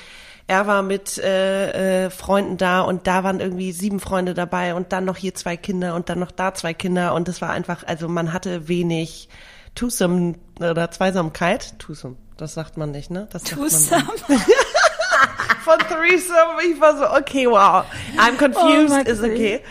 er war mit äh, äh, Freunden da und da waren irgendwie sieben Freunde dabei und dann noch hier zwei Kinder und dann noch da zwei Kinder und das war einfach, also man hatte wenig Twosome oder Zweisamkeit. Twosome, das sagt man nicht, ne? Das Twosome. von Threesome. Ich war so, okay, wow. I'm confused, oh, ist okay.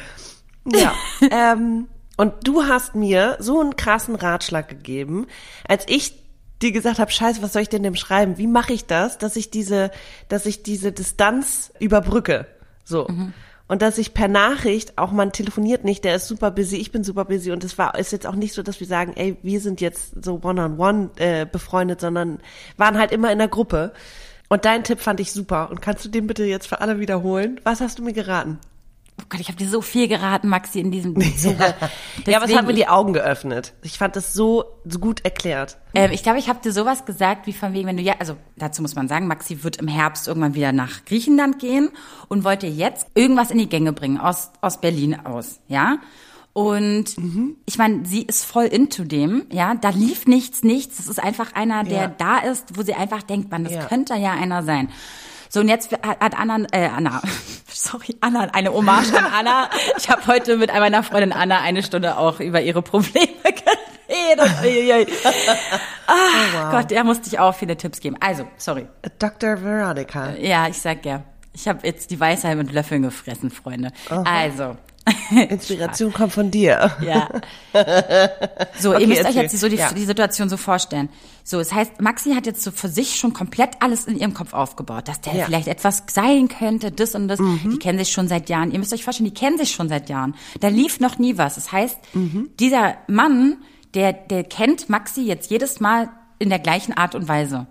Ja. ähm, und du hast mir so einen krassen Ratschlag gegeben, als ich dir gesagt habe, scheiße, was soll ich denn dem schreiben? Wie mache ich das, dass ich diese, dass ich diese Distanz überbrücke? So. Mhm. Und dass ich per Nachricht, auch man telefoniert nicht, der ist super busy, ich bin super busy und es war, ist jetzt auch nicht so, dass wir sagen, ey, wir sind jetzt so one-on-one -on -one, äh, befreundet, sondern waren halt immer in der Gruppe. Und dein Tipp fand ich super. Und kannst du den bitte jetzt für alle wiederholen? Was hast du mir geraten? Oh Gott, ich habe dir so viel geraten, Maxi, in diesem Zuge. ja, aber es hat mir die Augen geöffnet. Ich fand das so, so gut erklärt. Ähm, ich glaube, ich habe dir sowas gesagt, wie von wegen, wenn du ja, also dazu muss man sagen, Maxi wird im Herbst irgendwann wieder nach Griechenland gehen und wollte jetzt irgendwas in die Gänge bringen aus aus Berlin aus, ja. Und mhm. ich meine, sie ist voll into dem, ja, da lief nichts, nichts. Das ist einfach einer, der ja. da ist, wo sie einfach denkt, man, das ja. könnte ja einer sein. So, und jetzt hat Anna, äh, Anna, sorry, Anna, eine Hommage an Anna. Ich habe heute mit meiner Freundin Anna eine Stunde auch über ihre Probleme geredet. ah, oh, wow. Gott, der musste ich auch viele Tipps geben. Also, sorry. Dr. Veronica. Ja, ich sag ja. Ich habe jetzt die Weisheit mit Löffeln gefressen, Freunde. Aha. Also, Inspiration kommt von dir. Ja. So, okay, ihr müsst euch jetzt so die, ja. die, Situation so vorstellen. So, es heißt, Maxi hat jetzt so für sich schon komplett alles in ihrem Kopf aufgebaut, dass der ja. vielleicht etwas sein könnte, das und das. Mhm. Die kennen sich schon seit Jahren. Ihr müsst euch vorstellen, die kennen sich schon seit Jahren. Da lief noch nie was. Das heißt, mhm. dieser Mann, der, der kennt Maxi jetzt jedes Mal in der gleichen Art und Weise.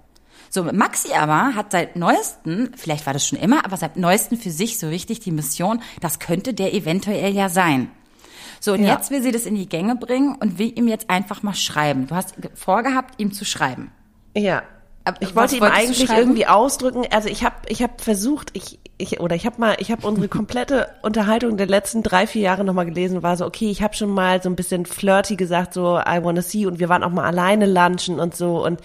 So, Maxi aber hat seit neuesten, vielleicht war das schon immer, aber seit neuesten für sich so richtig die Mission, das könnte der eventuell ja sein. So, und ja. jetzt will sie das in die Gänge bringen und will ihm jetzt einfach mal schreiben. Du hast vorgehabt, ihm zu schreiben. Ja. Ich wollte ihm eigentlich irgendwie ausdrücken, also ich habe ich hab versucht, ich, ich oder ich habe mal, ich habe unsere komplette Unterhaltung der letzten drei, vier Jahre nochmal gelesen war so, okay, ich habe schon mal so ein bisschen flirty gesagt, so I wanna see und wir waren auch mal alleine lunchen und so und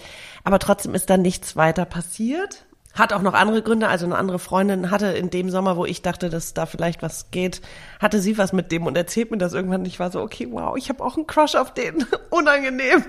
aber trotzdem ist dann nichts weiter passiert. Hat auch noch andere Gründe. Also eine andere Freundin hatte in dem Sommer, wo ich dachte, dass da vielleicht was geht, hatte sie was mit dem und erzählt mir das irgendwann. Ich war so, okay, wow, ich habe auch einen Crush auf den. Unangenehm.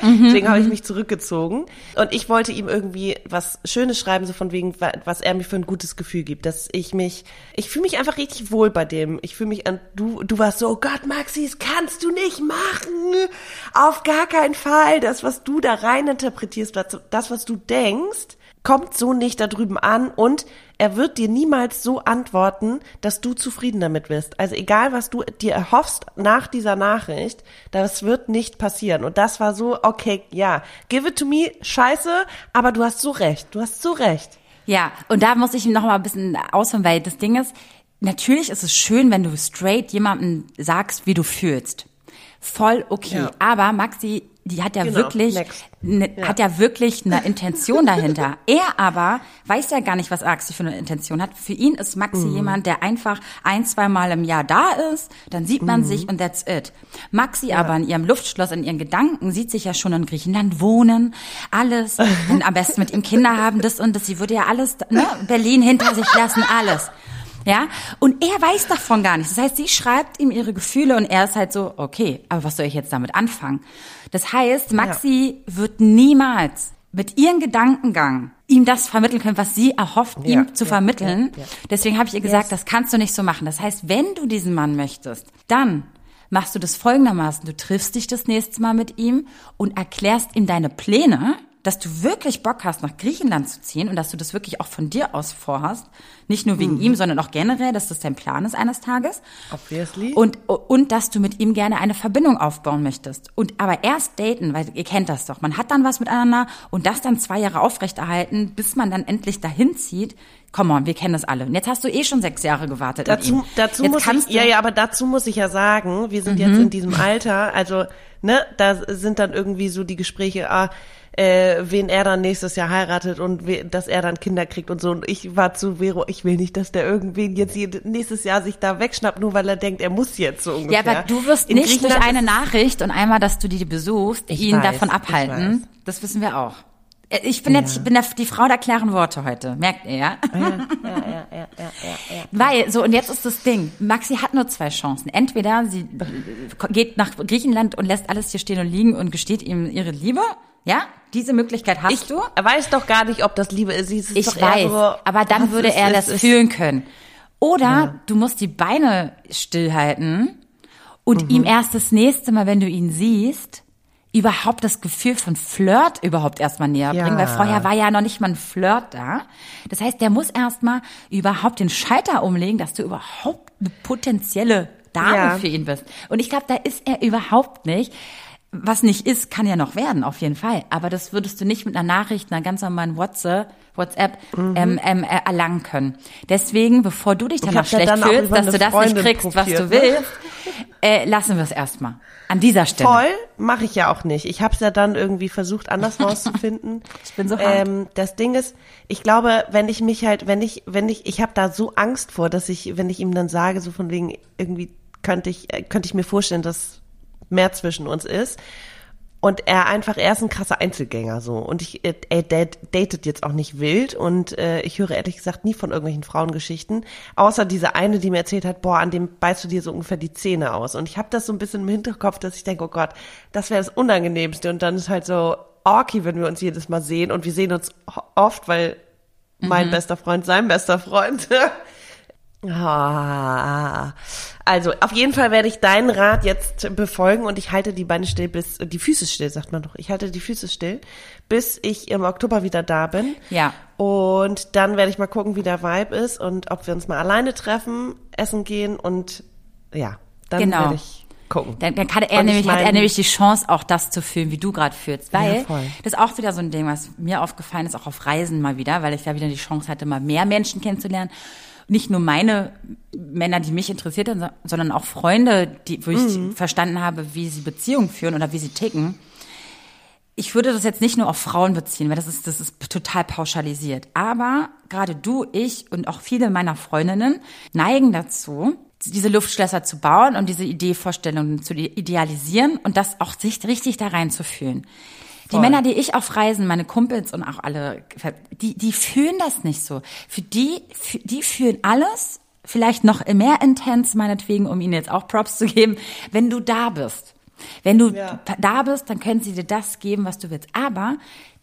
Mhm, Deswegen habe ich mich zurückgezogen. Und ich wollte ihm irgendwie was Schönes schreiben, so von wegen, was er mir für ein gutes Gefühl gibt. Dass ich mich, ich fühle mich einfach richtig wohl bei dem. Ich fühle mich an, du, du warst so, oh Gott, Maxi, das kannst du nicht machen. Auf gar keinen Fall. Das, was du da rein interpretierst, das, was du denkst, kommt so nicht da drüben an und er wird dir niemals so antworten, dass du zufrieden damit bist. Also egal, was du dir erhoffst nach dieser Nachricht, das wird nicht passieren. Und das war so, okay, ja, give it to me, scheiße, aber du hast so recht, du hast so recht. Ja, und da muss ich noch mal ein bisschen ausholen, weil das Ding ist, natürlich ist es schön, wenn du straight jemandem sagst, wie du fühlst. Voll okay. Ja. Aber Maxi, die hat ja genau, wirklich, ne, ja. hat ja wirklich eine Intention dahinter. er aber weiß ja gar nicht, was Axi für eine Intention hat. Für ihn ist Maxi mhm. jemand, der einfach ein, zwei Mal im Jahr da ist, dann sieht man mhm. sich und that's it. Maxi ja. aber in ihrem Luftschloss, in ihren Gedanken, sieht sich ja schon in Griechenland wohnen, alles, und am besten mit ihm Kinder haben, das und das. Sie würde ja alles, ne, Berlin hinter sich lassen, alles. Ja, und er weiß davon gar nichts. Das heißt, sie schreibt ihm ihre Gefühle und er ist halt so, okay, aber was soll ich jetzt damit anfangen? Das heißt, Maxi ja. wird niemals mit ihrem Gedankengang ihm das vermitteln können, was sie erhofft, ja, ihm zu ja, vermitteln. Deswegen habe ich ihr gesagt, yes. das kannst du nicht so machen. Das heißt, wenn du diesen Mann möchtest, dann machst du das folgendermaßen. Du triffst dich das nächste Mal mit ihm und erklärst ihm deine Pläne dass du wirklich Bock hast, nach Griechenland zu ziehen und dass du das wirklich auch von dir aus vorhast. Nicht nur wegen mhm. ihm, sondern auch generell, dass das dein Plan ist eines Tages. Obviously. Und, und dass du mit ihm gerne eine Verbindung aufbauen möchtest. Und aber erst daten, weil ihr kennt das doch. Man hat dann was miteinander und das dann zwei Jahre aufrechterhalten, bis man dann endlich dahin zieht. Come on, wir kennen das alle. Und jetzt hast du eh schon sechs Jahre gewartet. Dazu, dazu muss ich, ja, ja, aber dazu muss ich ja sagen, wir sind mhm. jetzt in diesem Alter, also, ne, da sind dann irgendwie so die Gespräche, ah, äh, wen er dann nächstes Jahr heiratet und we dass er dann Kinder kriegt und so. Und ich war zu Vero, ich will nicht, dass der irgendwen jetzt nächstes Jahr sich da wegschnappt, nur weil er denkt, er muss jetzt so ungefähr. Ja, aber du wirst In nicht durch eine Nachricht und einmal, dass du die besuchst, ihn weiß, davon abhalten. Das wissen wir auch. Äh, ich bin ja. jetzt, ich bin der, die Frau der klaren Worte heute. Merkt ihr, ja? Ja, ja, ja, ja, ja, ja. Weil, so, und jetzt ist das Ding. Maxi hat nur zwei Chancen. Entweder sie geht nach Griechenland und lässt alles hier stehen und liegen und gesteht ihm ihre Liebe ja, diese Möglichkeit hast ich du. Er weiß doch gar nicht, ob das Liebe ist. ist ich weiß, so, aber dann würde er das ist, fühlen können. Oder ja. du musst die Beine stillhalten und mhm. ihm erst das nächste Mal, wenn du ihn siehst, überhaupt das Gefühl von Flirt überhaupt erstmal näher bringen, ja. weil vorher war ja noch nicht mal ein Flirt da. Das heißt, der muss erstmal überhaupt den Schalter umlegen, dass du überhaupt eine potenzielle Dame ja. für ihn bist. Und ich glaube, da ist er überhaupt nicht was nicht ist, kann ja noch werden, auf jeden Fall. Aber das würdest du nicht mit einer Nachricht, einer ganz normalen WhatsApp, WhatsApp mhm. ähm, ähm, äh, erlangen können. Deswegen, bevor du dich danach schlecht ja dann fühlst, dass du das nicht kriegst, was du ne? willst, äh, lassen wir es erstmal. An dieser Stelle. Voll, mache ich ja auch nicht. Ich habe es ja dann irgendwie versucht, anders rauszufinden. ich bin so hart. Ähm, das Ding ist, ich glaube, wenn ich mich halt, wenn ich, wenn ich, ich habe da so Angst vor, dass ich, wenn ich ihm dann sage, so von wegen, irgendwie könnte ich, äh, könnte ich mir vorstellen, dass mehr zwischen uns ist. Und er einfach, er ist ein krasser Einzelgänger so. Und ich, äh, er datet jetzt auch nicht wild und äh, ich höre ehrlich gesagt nie von irgendwelchen Frauengeschichten. Außer diese eine, die mir erzählt hat, boah, an dem beißt du dir so ungefähr die Zähne aus. Und ich habe das so ein bisschen im Hinterkopf, dass ich denke, oh Gott, das wäre das Unangenehmste. Und dann ist halt so orky, wenn wir uns jedes Mal sehen. Und wir sehen uns oft, weil mein mhm. bester Freund sein bester Freund Ah, also auf jeden Fall werde ich deinen Rat jetzt befolgen und ich halte die Beine still bis die Füße still, sagt man doch. Ich halte die Füße still, bis ich im Oktober wieder da bin. Ja. Und dann werde ich mal gucken, wie der Vibe ist und ob wir uns mal alleine treffen, essen gehen und ja, dann genau. werde ich gucken. Dann, dann kann er nämlich, mein, hat er nämlich die Chance, auch das zu fühlen, wie du gerade fühlst. Weil ja, das ist auch wieder so ein Ding, was mir aufgefallen ist, auch auf Reisen mal wieder, weil ich da wieder die Chance hatte, mal mehr Menschen kennenzulernen nicht nur meine Männer, die mich interessiert haben, sondern auch Freunde, die, wo ich mhm. verstanden habe, wie sie Beziehungen führen oder wie sie ticken. Ich würde das jetzt nicht nur auf Frauen beziehen, weil das ist, das ist total pauschalisiert. Aber gerade du, ich und auch viele meiner Freundinnen neigen dazu, diese Luftschlösser zu bauen und diese Ideevorstellungen zu idealisieren und das auch sich richtig da reinzufühlen. Die Männer, die ich auf Reisen, meine Kumpels und auch alle, die, die fühlen das nicht so. Für die, für, die fühlen alles, vielleicht noch mehr intens, meinetwegen, um ihnen jetzt auch Props zu geben, wenn du da bist. Wenn du ja. da bist, dann können sie dir das geben, was du willst. Aber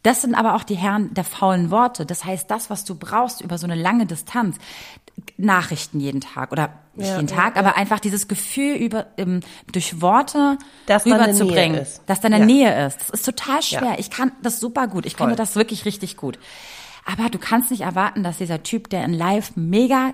das sind aber auch die Herren der faulen Worte. Das heißt, das, was du brauchst über so eine lange Distanz, Nachrichten jeden Tag oder nicht ja, jeden Tag, ja, aber einfach dieses Gefühl über ähm, durch Worte dass rüberzubringen, dass da eine Nähe ist. Das ist total schwer. Ich kann das super gut. Ich Voll. kann das wirklich richtig gut. Aber du kannst nicht erwarten, dass dieser Typ, der in Live mega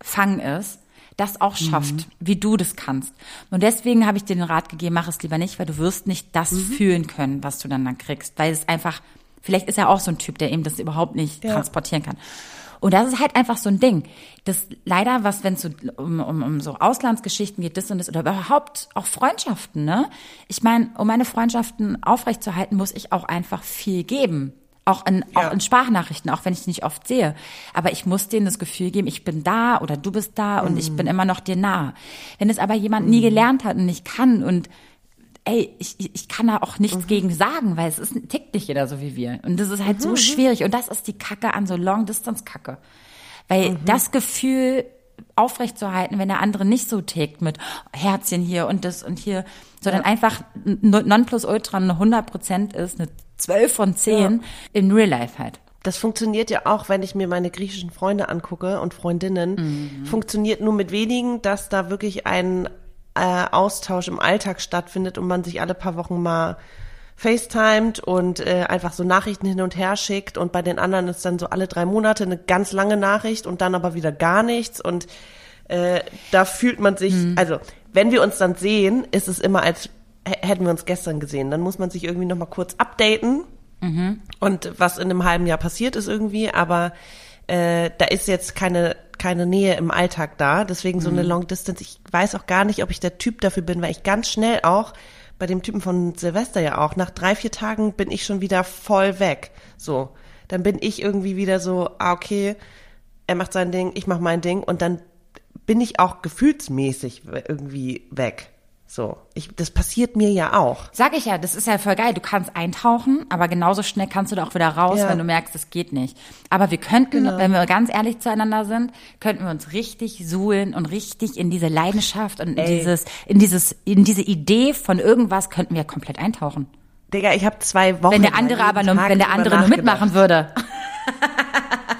Fang ist, das auch schafft, mhm. wie du das kannst. Und deswegen habe ich dir den Rat gegeben, mach es lieber nicht, weil du wirst nicht das mhm. fühlen können, was du dann dann kriegst, weil es einfach, vielleicht ist er auch so ein Typ, der eben das überhaupt nicht transportieren kann. Und das ist halt einfach so ein Ding. Das leider, was, wenn es so um, um, um so Auslandsgeschichten geht, das und das, oder überhaupt auch Freundschaften, ne? Ich meine, um meine Freundschaften aufrechtzuerhalten, muss ich auch einfach viel geben. Auch in, ja. auch in Sprachnachrichten, auch wenn ich nicht oft sehe. Aber ich muss denen das Gefühl geben, ich bin da oder du bist da und ich mhm. bin immer noch dir nah. Wenn es aber jemand mhm. nie gelernt hat und nicht kann und ey, ich, ich kann da auch nichts mhm. gegen sagen, weil es ist tickt nicht jeder so wie wir. Und das ist halt mhm. so schwierig. Und das ist die Kacke an so Long-Distance-Kacke. Weil mhm. das Gefühl aufrechtzuerhalten, wenn der andere nicht so tickt mit Herzchen hier und das und hier, sondern ja. einfach Nonplusultra eine 100 Prozent ist, eine 12 von 10 ja. in Real Life halt. Das funktioniert ja auch, wenn ich mir meine griechischen Freunde angucke und Freundinnen. Mhm. Funktioniert nur mit wenigen, dass da wirklich ein äh, Austausch im Alltag stattfindet und man sich alle paar Wochen mal FaceTimed und äh, einfach so Nachrichten hin und her schickt und bei den anderen ist dann so alle drei Monate eine ganz lange Nachricht und dann aber wieder gar nichts und äh, da fühlt man sich, mhm. also wenn wir uns dann sehen, ist es immer als hätten wir uns gestern gesehen. Dann muss man sich irgendwie noch mal kurz updaten mhm. und was in einem halben Jahr passiert ist irgendwie, aber äh, da ist jetzt keine keine Nähe im Alltag da, deswegen so mhm. eine Long Distance. Ich weiß auch gar nicht, ob ich der Typ dafür bin, weil ich ganz schnell auch bei dem Typen von Silvester ja auch nach drei vier Tagen bin ich schon wieder voll weg. So, dann bin ich irgendwie wieder so, ah okay, er macht sein Ding, ich mach mein Ding und dann bin ich auch gefühlsmäßig irgendwie weg. So, ich, das passiert mir ja auch. Sag ich ja, das ist ja voll geil. Du kannst eintauchen, aber genauso schnell kannst du da auch wieder raus, ja. wenn du merkst, es geht nicht. Aber wir könnten, genau. wenn wir ganz ehrlich zueinander sind, könnten wir uns richtig suhlen und richtig in diese Leidenschaft und in dieses, in dieses, in diese Idee von irgendwas könnten wir komplett eintauchen. Digga, ich habe zwei Wochen. Wenn der andere aber nur, wenn der andere nur mitmachen würde.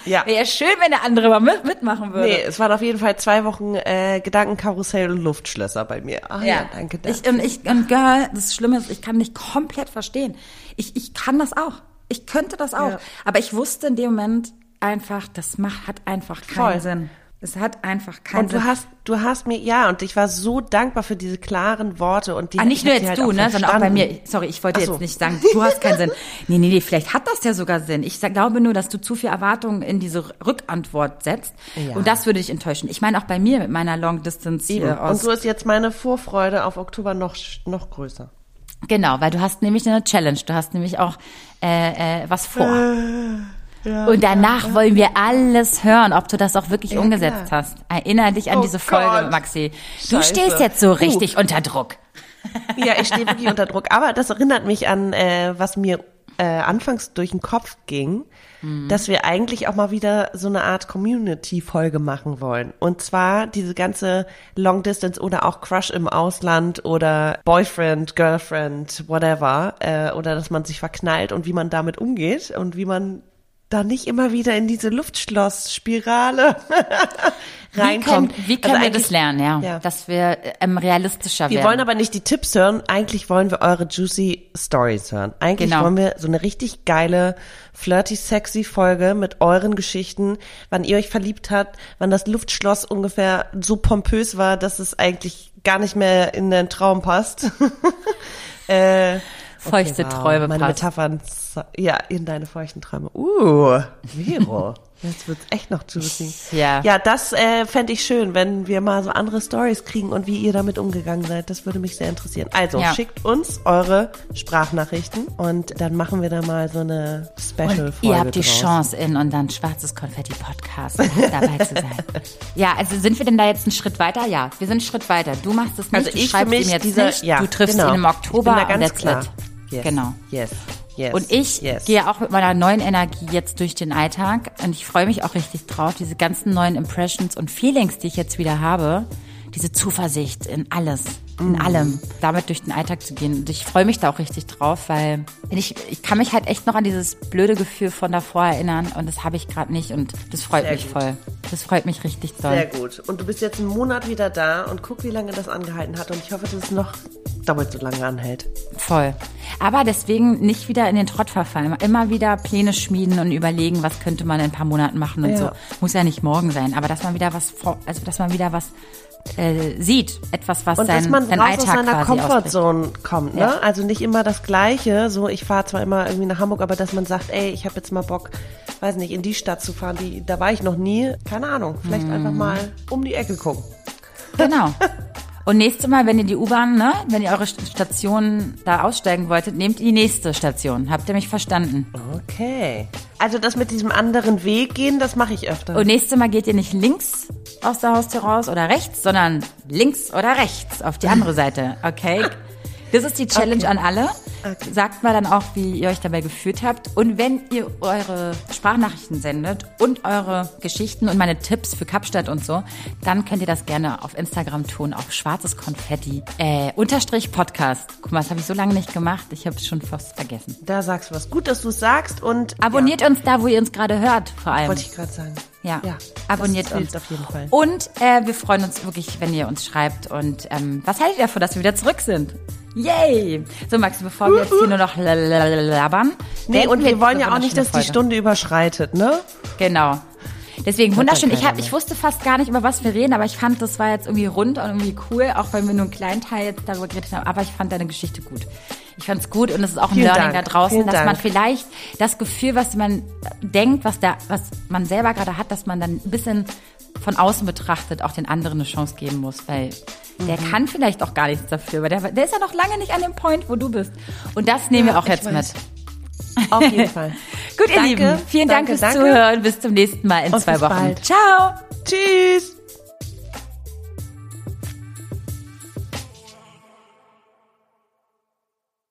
Ja. Wäre ja schön, wenn der andere mal mit, mitmachen würde. Nee, es waren auf jeden Fall zwei Wochen äh, Gedankenkarussell und Luftschlösser bei mir. Ah, ja. ja, danke. danke. Ich, und ich, und Girl, das Schlimme ist, ich kann dich komplett verstehen. Ich, ich kann das auch. Ich könnte das auch. Ja. Aber ich wusste in dem Moment einfach, das macht, hat einfach keinen Voll. Sinn. Es hat einfach keinen Und du hast, du hast mir, ja, und ich war so dankbar für diese klaren Worte und die. Ah, nicht nur jetzt halt du, ne, sondern auch bei mir. Sorry, ich wollte so. jetzt nicht sagen, du hast keinen Sinn. Nee, nee, nee, vielleicht hat das ja sogar Sinn. Ich glaube nur, dass du zu viel Erwartungen in diese Rückantwort setzt. Ja. Und das würde dich enttäuschen. Ich meine auch bei mir mit meiner Long Distance hier aus. Und so ist jetzt meine Vorfreude auf Oktober noch, noch größer. Genau, weil du hast nämlich eine Challenge. Du hast nämlich auch äh, äh, was vor. Äh. Ja, und danach ja, wollen wir alles hören, ob du das auch wirklich ja, umgesetzt klar. hast. Erinner dich an oh diese Folge, Gott. Maxi. Du Scheiße. stehst jetzt so richtig uh. unter Druck. Ja, ich stehe wirklich unter Druck. Aber das erinnert mich an, äh, was mir äh, anfangs durch den Kopf ging, mhm. dass wir eigentlich auch mal wieder so eine Art Community-Folge machen wollen. Und zwar diese ganze Long Distance oder auch Crush im Ausland oder Boyfriend, Girlfriend, whatever. Äh, oder dass man sich verknallt und wie man damit umgeht und wie man da nicht immer wieder in diese Luftschlossspirale reinkommt. Wie können, wie können also wir das lernen, ja? ja. Dass wir ähm, realistischer wir werden. Wir wollen aber nicht die Tipps hören, eigentlich wollen wir eure juicy Stories hören. Eigentlich genau. wollen wir so eine richtig geile, flirty, sexy Folge mit euren Geschichten, wann ihr euch verliebt habt, wann das Luftschloss ungefähr so pompös war, dass es eigentlich gar nicht mehr in den Traum passt. äh, Feuchte okay, wow. Träume Meine passt. Metaphern, ja, in deine feuchten Träume. Uh, Vero. Jetzt wird's echt noch juicy. Ja. Ja, das äh, fände ich schön, wenn wir mal so andere Stories kriegen und wie ihr damit umgegangen seid. Das würde mich sehr interessieren. Also ja. schickt uns eure Sprachnachrichten und dann machen wir da mal so eine Special-Folge. Ihr habt die draus. Chance in unseren schwarzes Konfetti-Podcast dabei zu sein. Ja, also sind wir denn da jetzt einen Schritt weiter? Ja, wir sind einen Schritt weiter. Du machst es nicht, also du ich schreibst ihn jetzt diese, nicht, ja, du triffst genau. ihn im Oktober. Ich bin da ganz klar. Yes. Genau. Yes. Yes. Und ich yes. gehe auch mit meiner neuen Energie jetzt durch den Alltag und ich freue mich auch richtig drauf, diese ganzen neuen Impressions und Feelings, die ich jetzt wieder habe, diese Zuversicht in alles, in mm. allem, damit durch den Alltag zu gehen. Und ich freue mich da auch richtig drauf, weil ich, ich kann mich halt echt noch an dieses blöde Gefühl von davor erinnern und das habe ich gerade nicht und das freut Sehr mich gut. voll. Das freut mich richtig doll. Sehr gut. Und du bist jetzt einen Monat wieder da und guck, wie lange das angehalten hat und ich hoffe, dass es noch doppelt so lange anhält. Voll. Aber deswegen nicht wieder in den Trott verfallen. Immer wieder Pläne schmieden und überlegen, was könnte man in ein paar Monaten machen und ja. so. Muss ja nicht morgen sein, aber dass man wieder was, also dass man wieder was äh, sieht, etwas, was und sein, dass man sein raus Alltag aus seiner Comfortzone kommt, ne? Ja. Also nicht immer das Gleiche. So, ich fahre zwar immer irgendwie nach Hamburg, aber dass man sagt, ey, ich habe jetzt mal Bock, weiß nicht, in die Stadt zu fahren, die, da war ich noch nie. Keine Ahnung. Vielleicht hm. einfach mal um die Ecke gucken. Genau. Und nächstes Mal, wenn ihr die U-Bahn, ne, wenn ihr eure Station da aussteigen wolltet, nehmt die nächste Station. Habt ihr mich verstanden? Okay. Also das mit diesem anderen Weg gehen, das mache ich öfter. Und nächstes Mal geht ihr nicht links aus der Haustür raus oder rechts, sondern links oder rechts auf die andere Seite. Okay? Das ist die Challenge okay. an alle. Okay. Sagt mal dann auch, wie ihr euch dabei gefühlt habt. Und wenn ihr eure Sprachnachrichten sendet und eure Geschichten und meine Tipps für Kapstadt und so, dann könnt ihr das gerne auf Instagram tun, auf schwarzes Konfetti, äh, unterstrich Podcast. Guck mal, das habe ich so lange nicht gemacht. Ich habe es schon fast vergessen. Da sagst du was. Gut, dass du es sagst und abonniert ja. uns da, wo ihr uns gerade hört, vor allem. Wollte ich gerade sagen. Ja, ja abonniert uns auf jeden Fall. Und äh, wir freuen uns wirklich, wenn ihr uns schreibt. Und ähm, was haltet ihr davon, dass wir wieder zurück sind? Yay! So, Max, bevor wir jetzt hier nur noch labern. Nee, und wir wollen ja auch nicht, dass die Stunde überschreitet, ne? Genau. Deswegen wunderschön. Ich, hab, ich wusste fast gar nicht, über was wir reden, aber ich fand, das war jetzt irgendwie rund und irgendwie cool, auch wenn wir nur einen kleinen Teil jetzt darüber geredet haben. Aber ich fand deine Geschichte gut. Ich fand es gut und es ist auch ein Vielen Learning Dank. da draußen, Vielen dass Dank. man vielleicht das Gefühl, was man denkt, was da, was man selber gerade hat, dass man dann ein bisschen von außen betrachtet auch den anderen eine Chance geben muss, weil mhm. der kann vielleicht auch gar nichts dafür, weil der, der ist ja noch lange nicht an dem Point, wo du bist. Und das nehmen ja, wir auch jetzt mit. Auf jeden Fall. Gut, ihr danke, Lieben, vielen danke, Dank fürs danke. Zuhören. Bis zum nächsten Mal in Und zwei Wochen. Bald. Ciao. Tschüss.